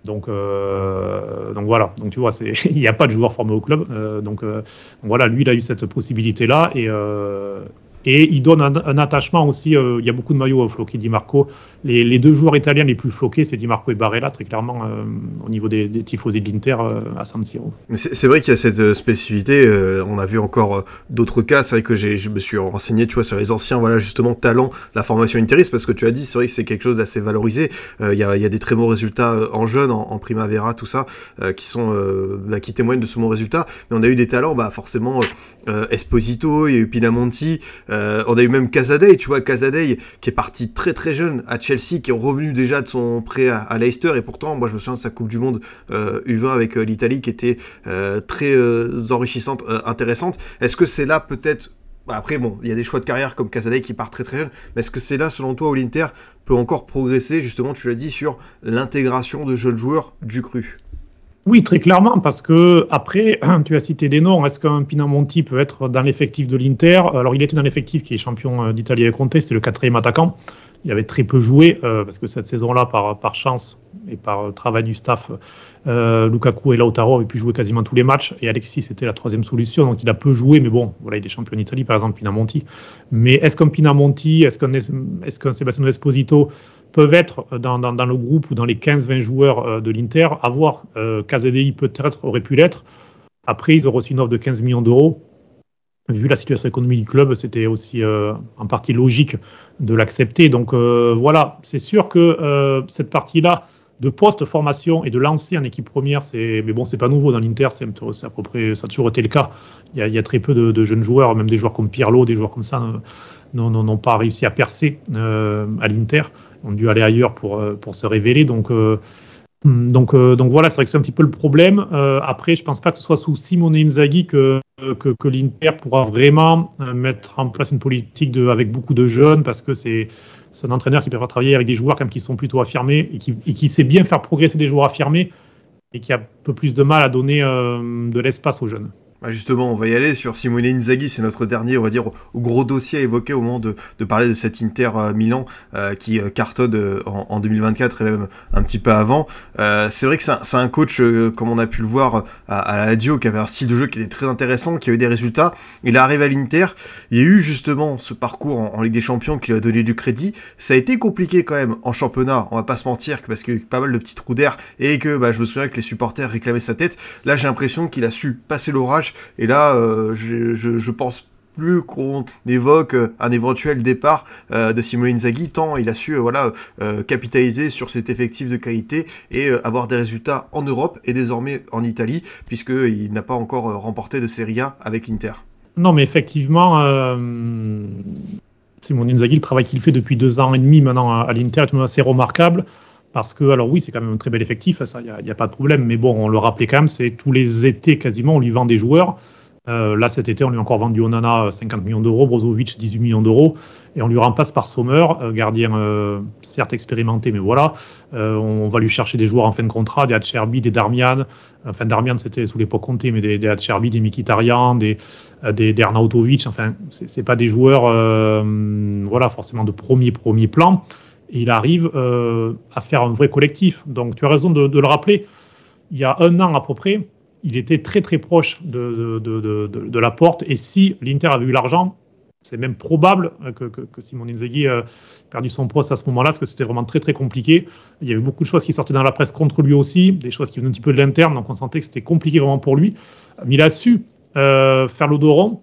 Donc, euh, donc voilà, donc tu vois, il n'y a pas de joueur formé au club. Euh, donc, euh, voilà, lui, il a eu cette possibilité-là. Et, et il donne un, attachement aussi. Il y a beaucoup de maillots floqués Di Marco. Les, deux joueurs italiens les plus floqués, c'est Di Marco et Barella, très clairement, euh, au niveau des, des tifosi de l'Inter euh, à San Siro. C'est vrai qu'il y a cette spécificité. on a vu encore d'autres cas. C'est vrai que je me suis renseigné, tu vois, sur les anciens, voilà, justement, talents de la formation interiste, parce que tu as dit, c'est vrai que c'est quelque chose d'assez valorisé. Il y, a, y, a, des très bons résultats en jeunes, en, primavera, tout ça, qui sont, bah, qui témoignent de ce bon résultat. Mais on a eu des talents, bah, forcément, Esposito, il y a eu Pinamonti. on a eu même Casadei, tu vois, Casadei qui est parti très très jeune à Chelsea, qui est revenu déjà de son prêt à, Leicester, et pourtant, moi je me souviens de sa Coupe du Monde U20 avec l'Italie qui était très enrichissante, intéressante. Est-ce que c'est là peut-être bah, après, bon, il y a des choix de carrière comme Casadei qui part très très jeune, mais est-ce que c'est là, selon toi, où l'Inter peut encore progresser, justement, tu l'as dit, sur l'intégration de jeunes joueurs du cru oui, très clairement, parce que après, tu as cité des noms. Est-ce qu'un Pinamonti peut être dans l'effectif de l'Inter? Alors, il était dans l'effectif qui est champion euh, d'Italie avec Conte, c'est le quatrième attaquant. Il avait très peu joué, euh, parce que cette saison-là, par, chance et par euh, travail du staff, Lukaku et Lautaro avaient pu jouer quasiment tous les matchs, et Alexis c'était la troisième solution, donc il a peu joué, mais bon, voilà, il est champion d'Italie, par exemple, Pinamonti. Mais est-ce qu'un Pinamonti, est-ce qu'un est Sébastien Esposito peuvent être dans, le groupe ou dans les 15-20 joueurs euh, de l'Inter? Avoir euh, peut-être aurait pu l'être. Après, ils ont reçu une offre de 15 millions d'euros. Vu la situation économique du club, c'était aussi euh, en partie logique de l'accepter. Donc euh, voilà, c'est sûr que cette partie-là de post-formation et de lancer en équipe première, c'est mais bon, c'est pas nouveau dans l'Inter, c'est à peu près, ça a toujours été le cas. Il y a, très peu de, jeunes joueurs, même des joueurs comme Pirlo, des joueurs comme ça, n'ont pas réussi à percer à l'Inter ont dû aller ailleurs pour, euh, pour se révéler. Donc, euh, donc, euh, donc voilà, c'est vrai que c'est un petit peu le problème. après, je pense pas que ce soit sous Simone Inzaghi que, que, l'Inter pourra vraiment mettre en place une politique de, avec beaucoup de jeunes parce que c'est un entraîneur qui peut travailler avec des joueurs comme qui sont plutôt affirmés et qui, et qui sait bien faire progresser des joueurs affirmés et qui a un peu plus de mal à donner de l'espace aux jeunes. Bah, justement, on va y aller sur Simone Inzaghi, c'est notre dernier, on va dire, gros dossier à évoquer au moment de, parler de cet Inter euh, Milan euh, qui euh, cartonne en, 2024 et même un petit peu avant. c'est vrai que c'est un, coach, comme on a pu le voir à, à, la radio, qui avait un style de jeu qui était très intéressant, qui a eu des résultats. Il arrive à l'Inter, il y a eu justement ce parcours en, Ligue des Champions qui lui a donné du crédit. Ça a été compliqué quand même en championnat, on va pas se mentir, parce qu'il y a eu pas mal de petits trous d'air et que bah, je me souviens que les supporters réclamaient sa tête. Là, j'ai l'impression qu'il a su passer l'orage et là, euh, je, je, pense plus qu'on évoque euh, un éventuel départ euh, de Simone Inzaghi, tant il a su voilà, capitaliser sur cet effectif de qualité et avoir des résultats en Europe et désormais en Italie, puisqu'il n'a pas encore remporté de Serie A avec l'Inter. Non, mais effectivement, Simone Inzaghi, le travail qu'il fait depuis deux ans et demi maintenant à, l'Inter est assez remarquable. Parce que, alors oui, c'est quand même un très bel effectif, ça, il n'y a, pas de problème. Mais bon, on le rappelait quand même, c'est tous les étés quasiment, on lui vend des joueurs. Euh, là, cet été, on lui a encore vendu Onana 50 millions d'euros, Brozovic 18 millions d'euros, et on lui remplace par Sommer, euh, gardien euh, certes expérimenté, mais voilà. on va lui chercher des joueurs en fin de contrat, des Acerbi, des Darmian. Enfin, Darmian, c'était sous l'époque comptée, mais des, Acerbi, des Mikitarian, des, des, des Arnautovic. Enfin, c'est pas des joueurs, voilà, forcément de premier, premier plan et il arrive euh, à faire un vrai collectif. Donc tu as raison de, le rappeler. Il y a un an à peu près, il était très très proche de, la porte. Et si l'Inter avait eu l'argent, c'est même probable que, que, Simon Inzaghi ait perdu son poste à ce moment-là, parce que c'était vraiment très très compliqué. Il y avait beaucoup de choses qui sortaient dans la presse contre lui aussi, des choses qui venaient un petit peu de l'interne, donc on sentait que c'était compliqué vraiment pour lui. Mais il a su euh, faire l'odoron.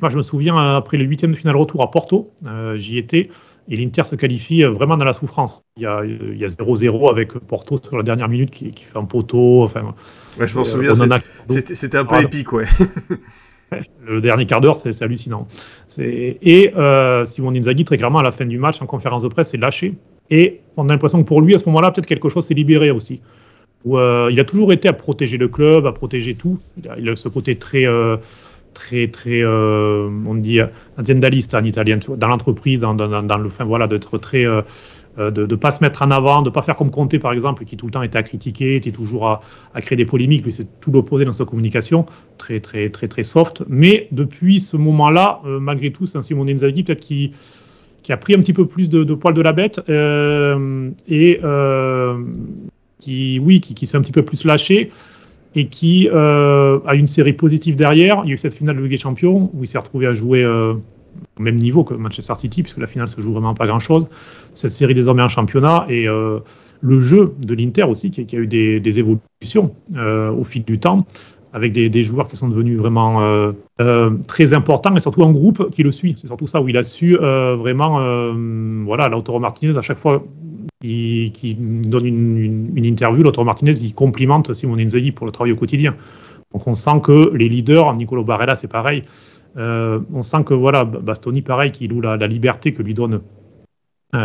Moi, je me souviens, après le huitième de finale retour à Porto, euh, j'y étais, et l'Inter se qualifie euh, vraiment dans la souffrance. Il y a 0-0 avec Porto sur la dernière minute qui, fait un poteau. Enfin, je m'en euh, souviens, c'était un peu épique, ouais. Le dernier quart d'heure, c'est hallucinant. Et euh, Simon Inzaghi, très clairement, à la fin du match, en conférence de presse, s'est lâché. Et on a l'impression que pour lui, à ce moment-là, peut-être quelque chose s'est libéré aussi. Où, il a toujours été à protéger le club, à protéger tout. Il a, ce côté très très, très, euh, on dit aziendaliste en italien, dans l'entreprise, dans, dans, le, fin, voilà, d'être très, euh, euh, de ne pas se mettre en avant, de ne pas faire comme Conte par exemple, qui tout le temps était à critiquer, était toujours à, à créer des polémiques. Lui, c'est tout l'opposé dans sa communication, très, très, très, très soft. Mais depuis ce moment-là, malgré tout, c'est un Simone Inzaghi peut-être qui, qui a pris un petit peu plus de, de poil de la bête et qui, oui, qui, qui s'est un petit peu plus lâché et qui euh, a une série positive derrière. Il y a eu cette finale de Ligue des Champions où il s'est retrouvé à jouer euh, au même niveau que Manchester City, puisque la finale se joue vraiment pas grand-chose. Cette série désormais en championnat et euh, le jeu de l'Inter aussi, qui, a eu des, évolutions au fil du temps, avec des, joueurs qui sont devenus vraiment très importants et surtout un groupe qui le suit. C'est surtout ça où il a su vraiment, voilà, Lautaro Martinez à chaque fois qui, donne une, interview. L'autre Martinez, il complimente Simon Inzaghi pour le travail au quotidien. Donc on sent que les leaders, Nicolo Barella, c'est pareil, on sent que voilà, Bastoni, pareil, qui loue la, liberté que lui donne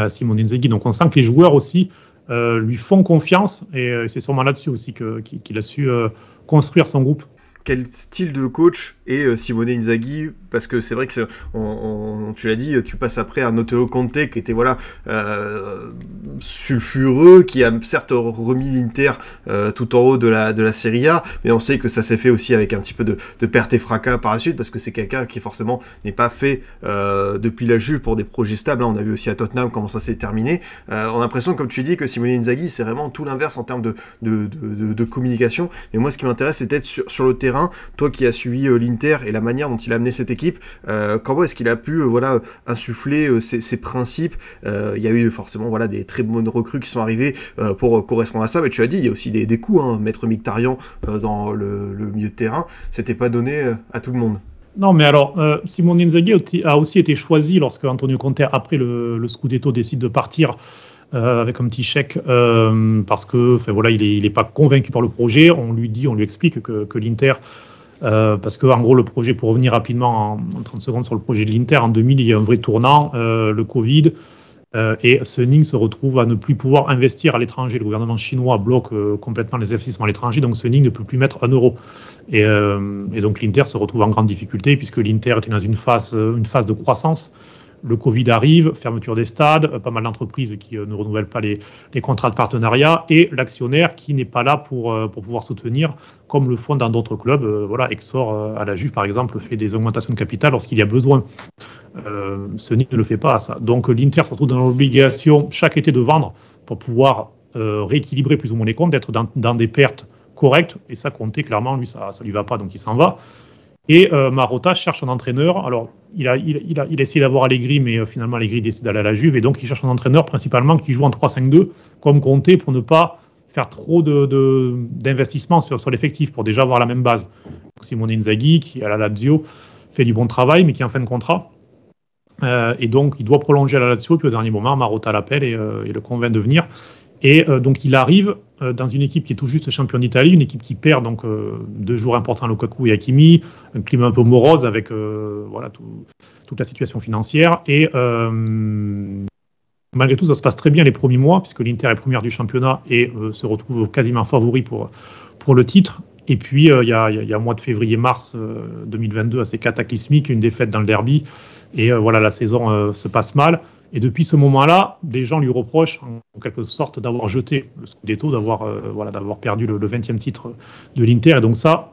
Simone Inzaghi. Donc on sent que les joueurs aussi lui font confiance et c'est sûrement là-dessus aussi qu'il a su construire son groupe quel style de coach est euh, Simone Inzaghi Parce que c'est vrai que on, tu l'as dit, tu passes après un Otto Conte qui était voilà euh, sulfureux, qui a certes remis l'Inter euh, tout en haut de la de la Serie A, mais on sait que ça s'est fait aussi avec un petit peu de, de perte et fracas par la suite, parce que c'est quelqu'un qui forcément n'est pas fait depuis la Juve pour des projets stables. On a vu aussi à Tottenham comment ça s'est terminé. on a l'impression, comme tu dis, que Simone Inzaghi c'est vraiment tout l'inverse en termes de, de, communication. Mais moi, ce qui m'intéresse, c'est d'être sur, sur le terrain toi qui as suivi euh, l'Inter et la manière dont il a amené cette équipe, euh, comment est-ce qu'il a pu euh, voilà insuffler ses, principes? Il y a eu forcément voilà des très bonnes recrues qui sont arrivées pour correspondre à ça, mais tu as dit il y a aussi des, des coups. Hein. Maître Mictarian dans le, milieu de terrain, c'était pas donné à tout le monde. Non, mais alors, Simon Inzaghi a aussi été choisi lorsque Antonio Conte, après le, le Scudetto, décide de partir euh, avec un petit chèque euh, parce que voilà, il n'est pas convaincu par le projet. On lui dit, on lui explique que, que l'Inter, euh, parce que en gros, le projet, pour revenir rapidement en, 30 secondes sur le projet de l'Inter, en 2000, il y a un vrai tournant, le Covid. et Suning se retrouve à ne plus pouvoir investir à l'étranger. Le gouvernement chinois bloque complètement les investissements à l'étranger, donc Suning ne peut plus mettre un euro. Et, donc l'Inter se retrouve en grande difficulté puisque l'Inter était dans une phase, une phase de croissance le Covid arrive, fermeture des stades, euh, pas mal d'entreprises qui euh, ne renouvellent pas les, contrats de partenariat et l'actionnaire qui n'est pas là pour, euh, pouvoir soutenir, comme le font dans d'autres clubs. voilà, Exor à la Juve, par exemple, fait des augmentations de capital lorsqu'il y a besoin. ce ne le fait pas ça. Donc l'Inter se retrouve dans l'obligation chaque été de vendre pour pouvoir rééquilibrer plus ou moins les comptes, d'être dans, des pertes correctes. Et ça, compter clairement, lui, ça ne lui va pas, donc il s'en va. Et Marotta cherche un entraîneur. Alors, il a, il, a, il essayé d'avoir Allegri, mais euh, finalement Allegri décide d'aller à la Juve, et donc il cherche un entraîneur principalement qui joue en 3-5-2, comme Conte, pour ne pas faire trop d'investissement de, sur, sur l'effectif, pour déjà avoir la même base. Simone Inzaghi, qui à la Lazio fait du bon travail, mais qui est en fin de contrat. Euh, et donc il doit prolonger à la Lazio, puis au dernier moment, Marotta l'appelle et, euh, et, le convainc de venir. Et donc il arrive dans une équipe qui est tout juste champion d'Italie, une équipe qui perd donc deux joueurs importants, Lukaku et Hakimi, un climat un peu morose avec voilà toute la situation financière. Et malgré tout, ça se passe très bien les premiers mois, puisque l'Inter est première du championnat et se retrouve quasiment favori pour, pour le titre. Et puis, il y, a, y, a, un mois de février-mars 2022 assez cataclysmique, une défaite dans le derby. Et voilà, la saison se passe mal. Et depuis ce moment-là, des gens lui reprochent en quelque sorte d'avoir jeté le Scudetto, d'avoir euh, voilà, d'avoir perdu le, 20e titre de l'Inter. Et donc ça,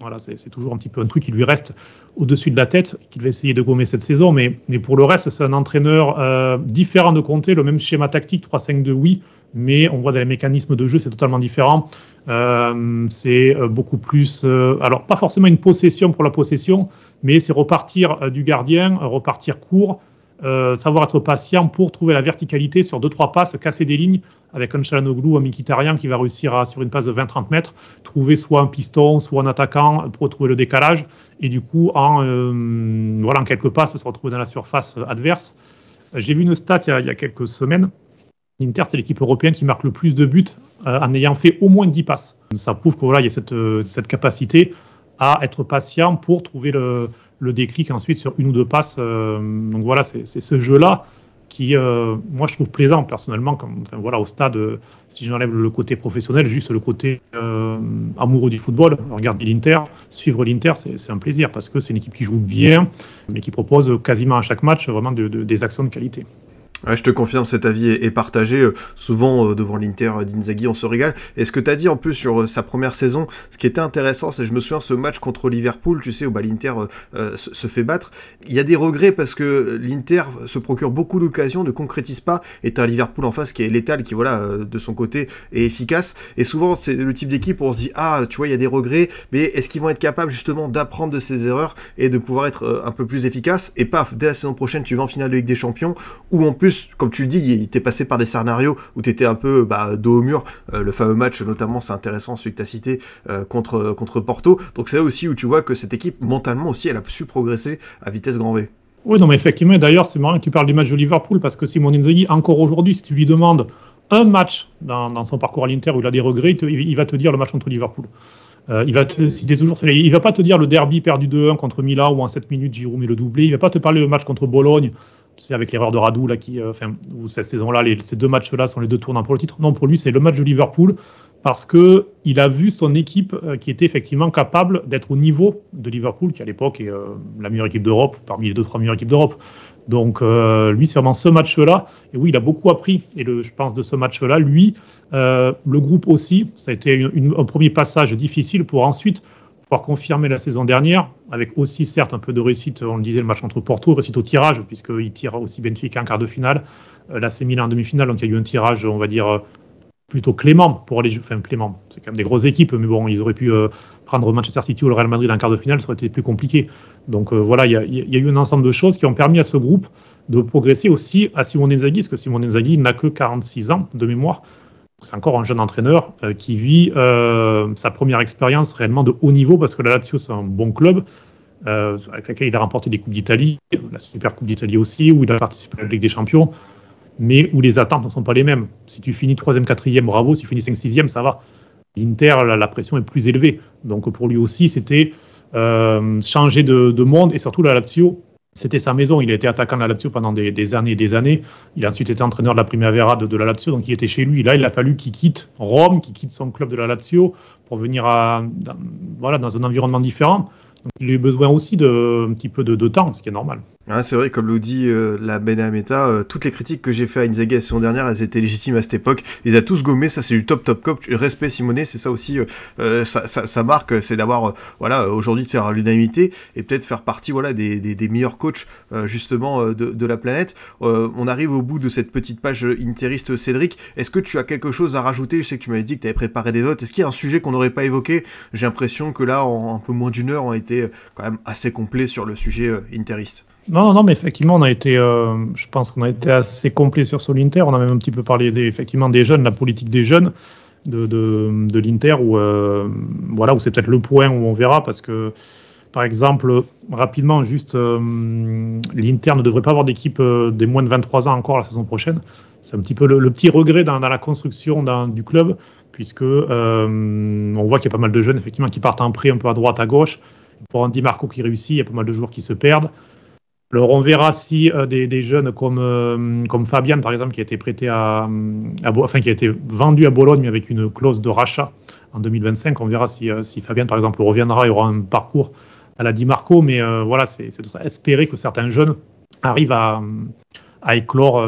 voilà, c'est toujours un petit peu un truc qui lui reste au-dessus de la tête, qu'il va essayer de gommer cette saison. Mais, pour le reste, c'est un entraîneur euh, différent de Conte, le même schéma tactique, 3-5-2, oui, mais on voit dans les mécanismes de jeu, c'est totalement différent. Euh, c'est beaucoup plus, alors pas forcément une possession pour la possession, mais c'est repartir du gardien, repartir court, euh, savoir être patient pour trouver la verticalité sur 2-3 passes, casser des lignes avec un Chalanoglu ou un Mikitarian qui va réussir à, sur une passe de 20-30 mètres, trouver soit un piston, soit un attaquant pour trouver le décalage et du coup, en, euh, voilà, en quelques passes, se retrouver dans la surface adverse. J'ai vu une stat il y a, quelques semaines. L'Inter, c'est l'équipe européenne qui marque le plus de buts euh, en ayant fait au moins 10 passes. Ça prouve qu'il voilà, y a cette, cette capacité à être patient pour trouver le, le déclic ensuite sur une ou deux passes. Euh, donc voilà, c'est ce jeu-là qui, euh, moi, je trouve plaisant personnellement. Comme, voilà, au stade, euh, si j'enlève le côté professionnel, juste le côté amoureux du football, regarder l'Inter, suivre l'Inter, c'est un plaisir parce que c'est une équipe qui joue bien, mais qui propose quasiment à chaque match vraiment des actions de qualité je te confirme, cet avis est, partagé. Euh, souvent, euh, devant l'Inter d'Inzaghi, on se régale. Et ce que tu as dit en plus sur euh, sa première saison, ce qui était intéressant, c'est je me souviens ce match contre Liverpool, tu sais, où bah, l'Inter se, fait battre. Il y a des regrets parce que l'Inter se procure beaucoup d'occasions, ne concrétise pas, et as un Liverpool en face qui est létal, qui, voilà, de son côté, est efficace. Et souvent, c'est le type d'équipe où on se dit, ah, tu vois, il y a des regrets, mais est-ce qu'ils vont être capables justement d'apprendre de ces erreurs et de pouvoir être un peu plus efficaces? Et paf, dès la saison prochaine, tu vas en finale de Ligue des Champions, ou en plus, comme tu le dis, il t'est passé par des scénarios où tu étais un peu bah, dos au mur. Euh, le fameux match, notamment, c'est intéressant, celui que tu as cité, euh, contre, Porto. Donc c'est là aussi où tu vois que cette équipe, mentalement aussi, elle a su progresser à vitesse grand V. Oui, non, mais effectivement, d'ailleurs, c'est marrant que tu parles du match de Liverpool parce que Simon Inzaghi, encore aujourd'hui, si tu lui demandes un match dans, son parcours à l'Inter où il a des regrets, il, va te dire le match contre Liverpool. il va te citer toujours, il va pas te dire le derby perdu 2-1 contre Milan où en 7 minutes Giroud met le doublé. Il va pas te parler le match contre Bologne, tu avec l'erreur de Radou là qui, enfin, où cette saison-là, ces deux matchs-là sont les deux tournants pour le titre. Non, pour lui, c'est le match de Liverpool parce que il a vu son équipe qui était effectivement capable d'être au niveau de Liverpool, qui à l'époque est la meilleure équipe d'Europe, parmi les deux trois meilleures équipes d'Europe. Donc euh, lui, c'est vraiment ce match-là. Et oui, il a beaucoup appris. Et je pense de ce match-là, lui, euh, le groupe aussi, ça a été un premier passage difficile pour ensuite pouvoir confirmer la saison dernière, avec aussi certes un peu de réussite, on le disait, le match entre Porto, réussite au tirage, puisqu'il tire aussi Benfica en quart de finale, euh, là c'est Milan en demi-finale, donc il y a eu un tirage, on va dire, plutôt clément pour les enfin clément, c'est quand même des grosses équipes, mais bon, ils auraient pu prendre Manchester City ou le Real Madrid en quart de finale, ça aurait été plus compliqué. Donc euh, voilà, il y, a eu un ensemble de choses qui ont permis à ce groupe de progresser aussi à Simone Inzaghi, parce que Simone Inzaghi n'a que 46 ans de mémoire. C'est encore un jeune entraîneur euh, qui vit euh, sa première expérience réellement de haut niveau, parce que la Lazio, c'est un bon club, avec lequel il a remporté des Coupes d'Italie, la Super Coupe d'Italie aussi, où il a participé à la Ligue des Champions, mais où les attentes ne sont pas les mêmes. Si tu finis 3e, 4e, bravo, si tu finis 5 6e, ça va. L'Inter, la, pression est plus élevée. Donc pour lui aussi, c'était euh, changer de, monde et surtout la Lazio. C'était sa maison. Il a été attaquant de la Lazio pendant des, années et des années. Il a ensuite été entraîneur de la Primavera de, de la Lazio, donc il était chez lui. Là, il a fallu qu'il quitte Rome, qu'il quitte son club de la Lazio pour venir à, voilà, dans un environnement différent. Donc, il a eu besoin aussi de un petit peu de temps, ce qui est normal. Ah, c'est vrai, comme le dit euh, la Benameta, euh, toutes les critiques que j'ai fait à Inzaghi la saison dernière, elles étaient légitimes à cette époque. Ils a tous gommé, ça c'est du top top cop. Respect Simonet, c'est ça aussi, euh, ça, ça, ça, marque, c'est d'avoir, voilà, aujourd'hui de faire l'unanimité et peut-être faire partie, voilà, des, des, des meilleurs coachs justement de, de, la planète. on arrive au bout de cette petite page interiste, Cédric. Est-ce que tu as quelque chose à rajouter? Je sais que tu m'avais dit que tu avais préparé des notes. Est-ce qu'il y a un sujet qu'on n'aurait pas évoqué? J'ai l'impression que là, en un peu moins d'une heure, on a été quand même assez complet sur le sujet interiste. Non, non, mais effectivement, on a été, euh, je pense qu'on a été assez complet sur Solinter. On a même un petit peu parlé des, effectivement des jeunes, la politique des jeunes de, de, l'Inter, où, euh, voilà, où c'est peut-être le point où on verra, parce que, par exemple, rapidement, juste, euh, l'Inter ne devrait pas avoir d'équipe des moins de 23 ans encore la saison prochaine. C'est un petit peu le, petit regret dans, la construction du club, puisque on voit qu'il y a pas mal de jeunes, effectivement, qui partent en prêt un peu à droite, à gauche. Pour Andy Marco qui réussit, il y a pas mal de joueurs qui se perdent. Alors on verra si euh, des, jeunes comme, euh, Fabian par exemple qui a été prêté à, enfin qui a été vendu à Bologne mais avec une clause de rachat en 2025, on verra si, euh, Fabian par exemple reviendra et aura un parcours à la Di Marco, mais voilà c'est espérer que certains jeunes arrivent à, à éclore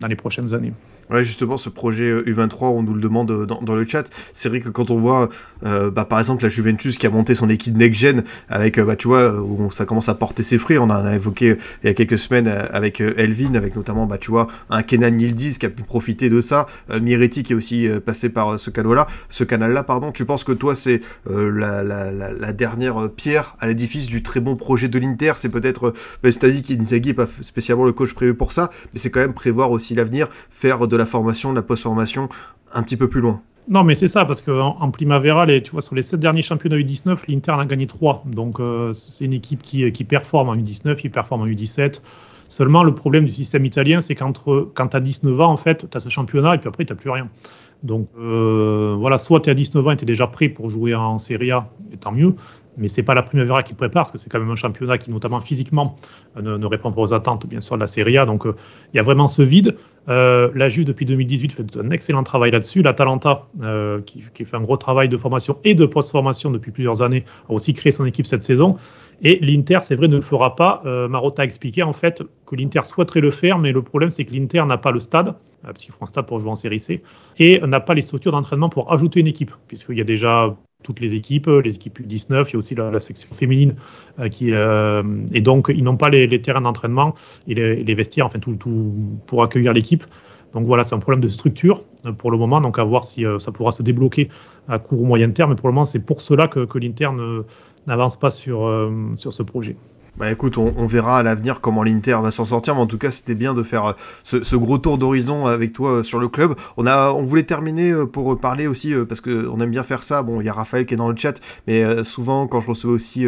dans les prochaines années. Ouais, justement, ce projet U23, on nous le demande euh, dans, le chat. C'est vrai que quand on voit, euh, bah, par exemple, la Juventus qui a monté son équipe next-gen avec, euh, bah, tu vois, où ça commence à porter ses fruits. On en a évoqué il y a quelques semaines avec Elvin, avec notamment, bah, tu vois, un Kenan Yildiz qui a pu profiter de ça. Miretti qui est aussi passé par ce canal-là. Ce canal-là, pardon. Tu penses que toi, c'est la, dernière pierre à l'édifice du très bon projet de l'Inter? C'est peut-être, bah, qu'Inzaghi n'est pas spécialement le coach prévu pour ça, mais c'est quand même prévoir aussi l'avenir, faire de la formation, de la post-formation un petit peu plus loin. Non, mais c'est ça, parce qu'en en Primavera, les, tu vois, sur les sept derniers championnats U19, l'Inter en a gagné trois. Donc, euh, c'est une équipe qui, qui performe en U19, qui performe en U17. Seulement, le problème du système italien, c'est qu'entre quand tu as 19 ans, en fait, tu as ce championnat et puis après, tu n'as plus rien. Donc, euh, voilà, soit tu es à 19 ans et tu es déjà prêt pour jouer en Serie A, et tant mieux mais c'est pas la Primavera qui prépare, parce que c'est quand même un championnat qui, notamment physiquement, euh, ne, répond pas aux attentes, bien sûr, de la Serie A. Donc, euh, il y a vraiment ce vide. Euh, la Juve, depuis 2018, fait un excellent travail là-dessus. L'Atalanta, qui, fait un gros travail de formation et de post-formation depuis plusieurs années, a aussi créé son équipe cette saison. Et l'Inter, c'est vrai, ne le fera pas. Marotta a expliqué, en fait, que l'Inter souhaiterait le faire, mais le problème, c'est que l'Inter n'a pas le stade, parce qu'il faut un stade pour jouer en Série C, et n'a pas les structures d'entraînement pour ajouter une équipe, puisqu'il y a déjà toutes les équipes, les équipes U19, il y a aussi la, section féminine euh, qui euh, et donc ils n'ont pas les, terrains d'entraînement et les, vestiaires, enfin tout, tout pour accueillir l'équipe. Donc voilà, c'est un problème de structure euh, pour le moment, donc à voir si ça pourra se débloquer à court ou moyen terme. Mais pour le moment, c'est pour cela que, que l'Inter n'avance pas sur, sur ce projet. Bah écoute, on, verra à l'avenir comment l'Inter va s'en sortir, mais en tout cas c'était bien de faire euh, ce, gros tour d'horizon avec toi euh, sur le club. On a, on voulait terminer euh, pour parler aussi parce que on aime bien faire ça. Bon, il y a Raphaël qui est dans le chat, mais souvent quand je recevais aussi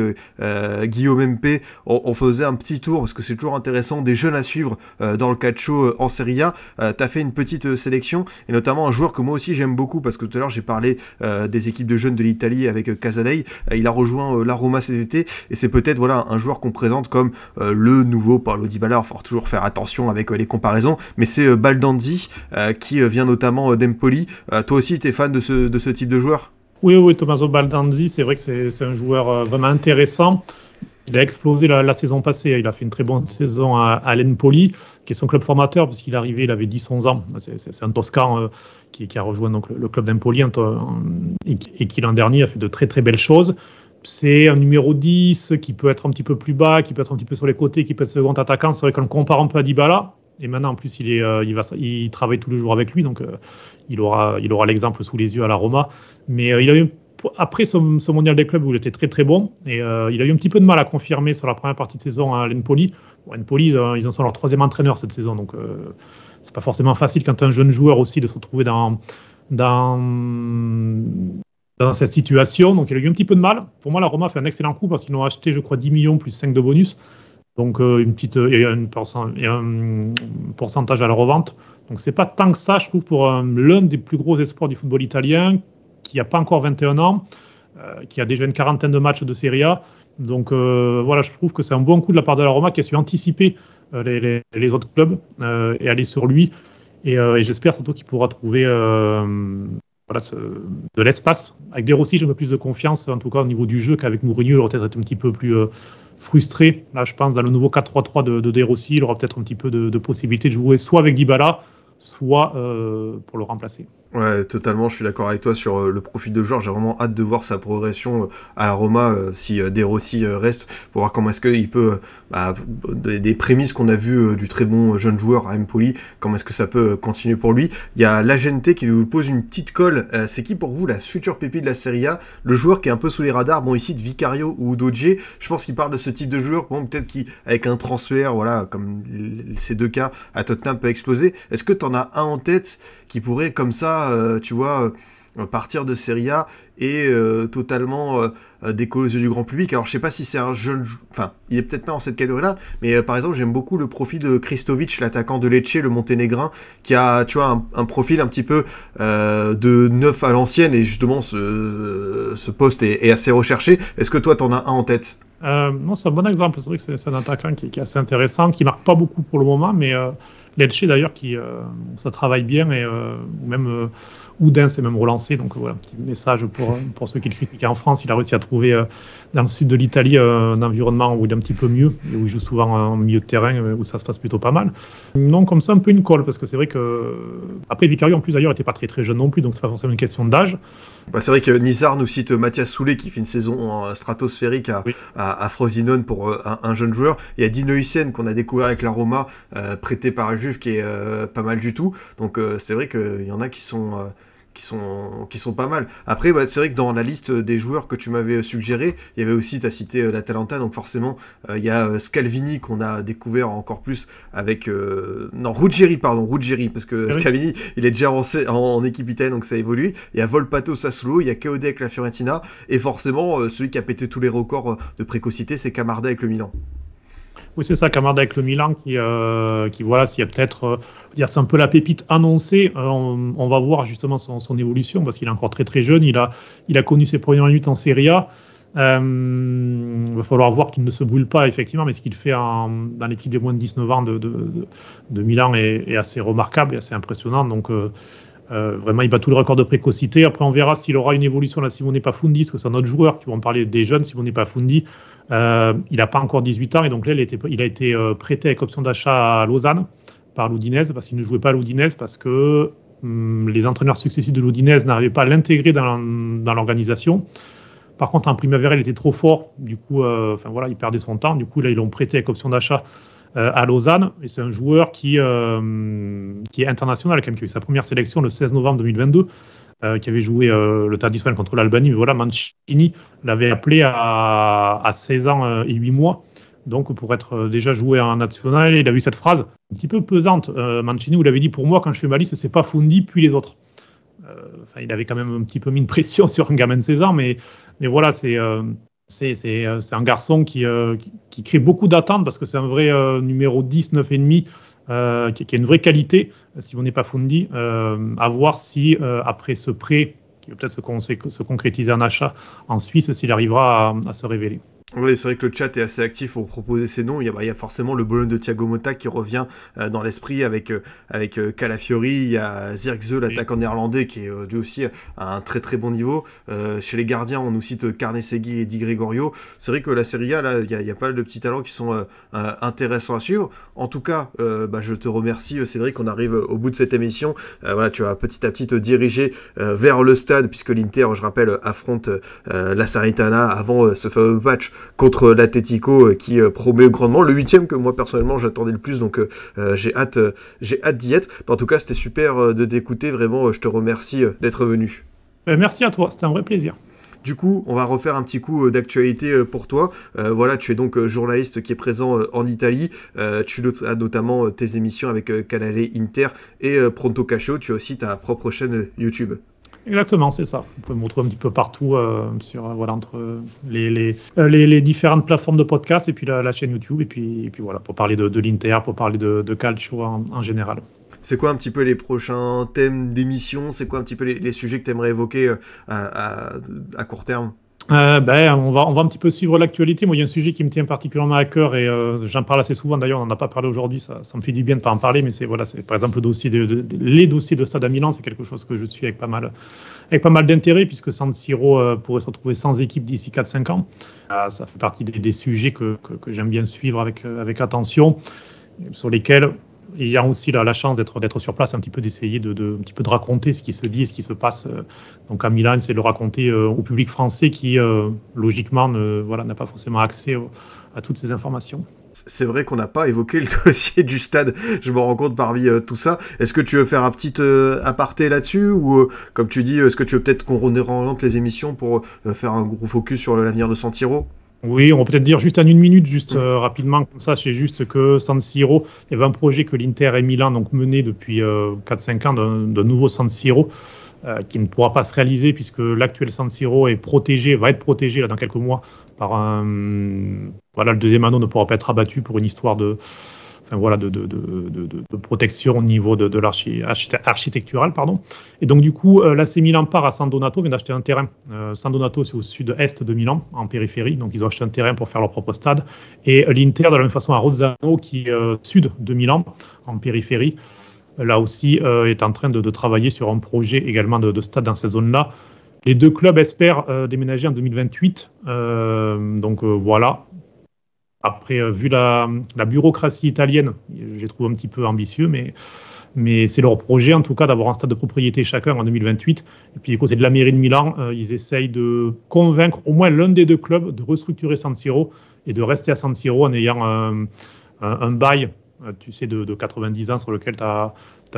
Guillaume MP, on, faisait un petit tour parce que c'est toujours intéressant des jeunes à suivre dans le calcio en Serie A. T'as fait une petite sélection et notamment un joueur que moi aussi j'aime beaucoup parce que tout à l'heure j'ai parlé des équipes de jeunes de l'Italie avec Casadei. il a rejoint l'Aroma cet été et c'est peut-être voilà un joueur qu'on présente comme euh, le nouveau Paulo Dybala. Il faut toujours faire attention avec euh, les comparaisons, mais c'est euh, Baldanzi qui vient notamment d'Empoli. toi aussi, tu es fan de ce, type de joueur? Oui, oui, Tommaso Baldanzi, c'est vrai que c'est un joueur vraiment intéressant. Il a explosé la, saison passée. Il a fait une très bonne saison à, à l'Empoli, qui est son club formateur, puisqu'il est arrivé, il avait 10-11 ans. C'est un Toscan qui, a rejoint donc, le, club d'Empoli et, et, qui l'an dernier a fait de très très belles choses c'est un numéro 10 qui peut être un petit peu plus bas, qui peut être un petit peu sur les côtés, qui peut être second attaquant. C'est vrai qu'on le compare un peu à Dybala. Et maintenant, en plus, il, est, euh, il, va, il travaille tous les jours avec lui, donc euh, il aura, il aura l'exemple sous les yeux à la Roma. Mais euh, il a eu, après ce, mondial des clubs où il était très très bon, et il a eu un petit peu de mal à confirmer sur la première partie de saison à l'Empoli. Bon, ils en sont leur troisième entraîneur cette saison, donc c'est pas forcément facile quand un jeune joueur aussi de se retrouver dans, dans dans cette situation. Donc il a eu un petit peu de mal. Pour moi, la Roma fait un excellent coup parce qu'ils ont acheté, je crois, 10 millions plus 5 de bonus. Donc euh, une petite, il y a un pourcentage à la revente. Donc c'est pas tant que ça, je trouve, pour l'un des plus gros espoirs du football italien, qui n'a pas encore 21 ans, euh, qui a déjà une quarantaine de matchs de Serie A. Donc euh, voilà, je trouve que c'est un bon coup de la part de la Roma qui a su anticiper les, autres clubs et aller sur lui. Et, et j'espère surtout qu'il pourra trouver de l'espace. Avec De Rossi, j'ai un peu plus de confiance, en tout cas au niveau du jeu, qu'avec Mourinho, il aurait peut-être été un petit peu plus euh, frustré. Là, je pense, dans le nouveau 4-3-3 de, de Rossi, il aura peut-être un petit peu de, de possibilité de jouer soit avec Dybala, soit euh, pour le remplacer. Ouais, totalement, je suis d'accord avec toi sur euh, le profil de joueur. J'ai vraiment hâte de voir sa progression euh, à la Roma si De Rossi reste pour voir comment est-ce qu'il peut, bah, des, prémices qu'on a vues du très bon jeune joueur à Empoli, comment est-ce que ça peut continuer pour lui. Il y a l'Agente qui nous pose une petite colle. c'est qui pour vous la future pépite de la Serie A? Le joueur qui est un peu sous les radars, bon ici de Vicario ou Doge, je pense qu'il parle de ce type de joueur, bon peut-être qui avec un transfert, voilà, comme ces deux cas à Tottenham peut exploser. Est-ce que tu en as un en tête qui pourrait comme ça, euh, tu vois, euh, partir de Serie A et euh, totalement décoller aux yeux du grand public. Alors je sais pas si c'est un jeune, enfin il est peut-être pas dans cette catégorie-là, mais par exemple j'aime beaucoup le profil de Kristovic, l'attaquant de Lecce, le monténégrin, qui a, tu vois, un, profil un petit peu de neuf à l'ancienne et justement ce, poste est, assez recherché. Est-ce que toi t'en as un en tête? Non, c'est un bon exemple. C'est vrai que c'est un attaquant qui, qui, est assez intéressant, qui marque pas beaucoup pour le moment, mais Lecce d'ailleurs, qui euh, ça travaille bien et euh, même euh, Oudin s'est même relancé. Donc voilà, petit message pour, pour ceux qui le critiquent en France. Il a réussi à trouver dans le sud de l'Italie un environnement où il est un petit peu mieux et où il joue souvent en milieu de terrain où ça se passe plutôt pas mal. Non, comme ça, un peu une colle parce que c'est vrai que. Après, Vicario en plus d'ailleurs n'était pas très très jeune non plus, donc c'est pas forcément une question d'âge. Bah, c'est vrai que Nizar nous cite Mathias Soulet qui fait une saison stratosphérique à, à, Frosinone pour un, jeune joueur. Il y a Dino Hyssen qu'on a découvert avec la Roma, prêté par qui est euh, pas mal du tout. Donc euh, c'est vrai qu'il y en a qui sont euh, qui sont qui sont pas mal. Après, bah, c'est vrai que dans la liste des joueurs que tu m'avais suggéré, il y avait aussi, tu as cité la Talenta, donc forcément, il y a Scalvini qu'on a découvert encore plus avec... non, Ruggieri, pardon, Ruggieri, parce que ah Scalvini, il est déjà en, en, équipe italienne, donc ça évolue. Il y a Volpato Sassuolo, il y a Keode avec la Fiorentina, et forcément, celui qui a pété tous les records de précocité, c'est Camarda avec le Milan. Oui, c'est ça, camarade avec le Milan qui, euh, voilà, s'il y a peut-être, euh, c'est un peu la pépite annoncée. Euh, on, va voir justement son, évolution parce qu'il est encore très très jeune. Il a, il a connu ses premières minutes en Serie A. il va falloir voir qu'il ne se brûle pas effectivement, mais ce qu'il fait dans l'équipe des moins de 19 ans de, Milan est, assez remarquable et assez impressionnant. Donc vraiment, il bat tous les records de précocité. Après, on verra s'il aura une évolution là. Si vous n'êtes pas Fundi, parce que c'est un autre joueur. Tu vas en parler des jeunes. Pas Fundi, euh, il n'a pas encore 18 ans et donc là, il, a été euh, prêté avec option d'achat à Lausanne par l'Oudinez parce qu'il ne jouait pas à l'Oudinez parce que hum, les entraîneurs successifs de l'Oudinez n'arrivaient pas à l'intégrer dans, l'organisation. Par contre, en Primavera, il était trop fort. Du coup, euh, voilà, il perdait son temps. Du coup, là, ils l'ont prêté avec option d'achat à Lausanne. Et c'est un joueur qui, qui est international, qui a eu sa première sélection le 16 novembre 2022. Euh, qui avait joué euh, le traditionnel contre l'Albanie. Mais voilà, Mancini l'avait appelé à, 16 ans euh, et 8 mois Donc pour être déjà joué en national, il a vu cette phrase un petit peu pesante. Mancini vous l'avez dit pour moi quand je fais ma liste, c'est pas Fundi puis les autres. il avait quand même un petit peu mis une pression sur un gamin de César, mais, mais voilà, c'est c'est un garçon qui, qui, crée beaucoup d'attentes parce que c'est un vrai numéro 10, 9,5 euh, qui, qui, a une vraie qualité, si vous n'êtes pas Fundi, euh, à voir si euh, après ce prêt, qui peut-être se, se, concrétiser en achat en Suisse, s'il arrivera à se révéler. Oui, c'est vrai que le chat est assez actif pour proposer ces noms. Il y a, bah, il y a forcément le Bologne de Thiago Motta qui revient euh, dans l'esprit avec, euh, avec euh, Calafiori. Il y a Zirkzee, l'attaquant néerlandais, qui est lui aussi à un très très bon niveau. chez les gardiens, on nous cite Carnesegui et Di Gregorio. C'est vrai que la Serie A, là, il y, a, il y a pas mal de petits talents qui sont intéressants à suivre. En tout cas, bah, je te remercie, Cédric. On arrive au bout de cette émission. voilà, tu vas petit à petit te diriger vers le stade, puisque l'Inter, je rappelle, affronte la Saritana avant ce fameux match contre l'Atletico euh, qui euh, promet grandement. Le huitième que moi personnellement j'attendais le plus, donc euh, j'ai hâte, j'ai hâte d'y être. En tout cas, c'était super de t'écouter. Vraiment, je te remercie d'être venu. Merci à toi, c'était un vrai plaisir. Du coup, on va refaire un petit coup d'actualité pour toi. voilà, tu es donc journaliste qui est présent en Italie. tu as notamment tes émissions avec Canale Inter et Pronto Cacho. Tu as aussi ta propre chaîne YouTube. Exactement, c'est ça. Vous pouvez me retrouver un petit peu partout euh, sur euh, voilà entre les, les, euh, les, les, différentes plateformes de podcast et puis la, chaîne YouTube et puis, et puis voilà pour parler de, de l'Inter, pour parler de, de calcio en, en général. C'est quoi un petit peu les prochains thèmes d'émission? C'est quoi un petit peu les, les sujets que tu aimerais évoquer à, à, à court terme? Euh, ben, on, va, on va un petit peu suivre l'actualité. Moi, il y a un sujet qui me tient particulièrement à cœur et euh, j'en parle assez souvent. D'ailleurs, on n'en a pas parlé aujourd'hui. Ça, me fait du bien de ne pas en parler, mais c'est voilà, c'est par exemple le dossier de, les dossiers de Stade à Milan. C'est quelque chose que je suis avec pas mal, pas mal d'intérêt puisque San Siro euh, pourrait se retrouver sans équipe d'ici 4-5 ans. ça fait partie des, des sujets que, que, que j'aime bien suivre avec, avec attention, sur lesquels il y a aussi la, la chance d'être sur place, un petit peu d'essayer de, raconter ce qui se dit et ce qui se passe. Euh, donc à Milan, c'est de le raconter euh, au public français qui, euh, logiquement, n'a pas forcément accès à toutes ces informations. C'est vrai qu'on n'a pas évoqué le dossier du stade, je me rends compte parmi tout ça. Est-ce que tu veux faire un petit aparté là-dessus ou, comme tu dis, est-ce que tu veux peut-être qu'on réoriente les émissions pour faire un gros focus sur l'avenir de Santiro? Oui, on va peut-être dire juste en une minute, juste euh, rapidement, comme ça, c'est juste que San Siro, il y avait un projet que l'Inter et Milan donc mené depuis euh, 4-5 ans d'un nouveau San Siro euh, qui ne pourra pas se réaliser puisque l'actuel San Siro est protégé, va être protégé là, dans quelques mois par un. Voilà, le deuxième anneau ne pourra pas être abattu pour une histoire de, voilà, de, protection au niveau de, l'architectural. Pardon. Et donc, du coup, euh, l'AC Milan part à San Donato, vient d'acheter un terrain. Euh, San Donato, c'est au sud-est de Milan, en périphérie. Donc, ils ont acheté un terrain pour faire leur propre stade. Et l'Inter, de la même façon, à Rozzano, qui est euh, sud de Milan, en périphérie, là aussi, est en train de, travailler sur un projet également de, stade dans cette zone-là. Les deux clubs espèrent déménager en 2028. donc voilà, après, euh, vu la, bureaucratie italienne, j'ai trouvé un petit peu ambitieux, mais, c'est leur projet en tout cas d'avoir un stade de propriété chacun en 2028. Et puis du côté de la mairie de Milan, euh, ils essayent de convaincre au moins l'un des deux clubs de restructurer San Siro et de rester à San Siro en ayant un, un, bail, euh, tu sais, de, 90 ans sur lequel tu as,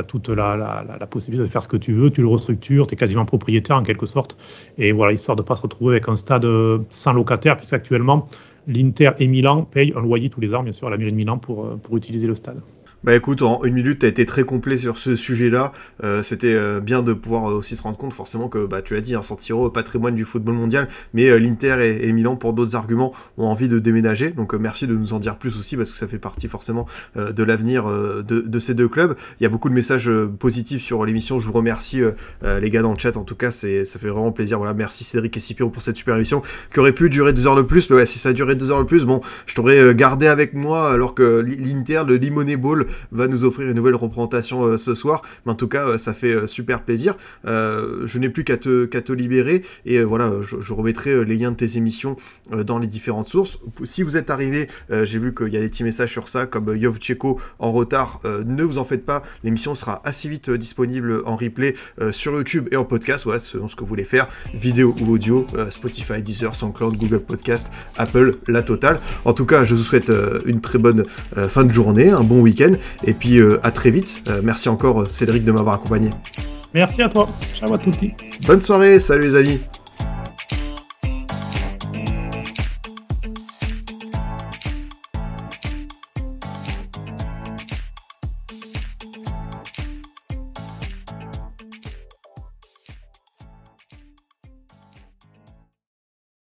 toute la, la, possibilité de faire ce que tu veux, tu le restructures, tu es quasiment propriétaire en quelque sorte. Et voilà, histoire de ne pas se retrouver avec un stade sans locataire, puisqu'actuellement, l'Inter et Milan payent un loyer tous les ans, bien sûr, à la mairie de Milan pour, euh, pour utiliser le stade. Bah écoute, en une minute, tu as été très complet sur ce sujet-là. Euh, C'était euh, bien de pouvoir aussi se rendre compte, forcément, que bah, tu as dit, un Santiro, patrimoine du football mondial, mais euh, l'Inter et, et, Milan, pour d'autres arguments, ont envie de déménager. Donc euh, merci de nous en dire plus aussi, parce que ça fait partie forcément de l'avenir de, de, ces deux clubs. Il y a beaucoup de messages positifs sur l'émission. Je vous remercie, les gars, dans le chat. En tout cas, ça fait vraiment plaisir. Voilà, merci Cédric et Scipio pour cette super émission qui aurait pu durer deux heures de plus. Mais ouais, si ça duré deux heures de plus, bon, je t'aurais gardé avec moi alors que l'Inter, le Limoney Ball, va nous offrir une nouvelle représentation euh, ce soir. Mais en tout cas, euh, ça fait euh, super plaisir. je n'ai plus qu'à te, libérer et voilà, je, remettrai les liens de tes émissions dans les différentes sources. Si vous êtes arrivé, j'ai vu qu'il y a des petits messages sur ça, comme Yov Cheko en retard. ne vous en faites pas, l'émission sera assez vite disponible en replay sur YouTube et en podcast, ouais, selon ce que vous voulez faire, vidéo ou audio, Spotify, Deezer, SoundCloud, Google Podcast, Apple, la totale. En tout cas, je vous souhaite une très bonne fin de journée, un bon week-end, et puis euh, à très vite. Euh, merci encore Cédric de m'avoir accompagné. Merci à toi. Ciao à tutti. Bonne soirée, salut les amis.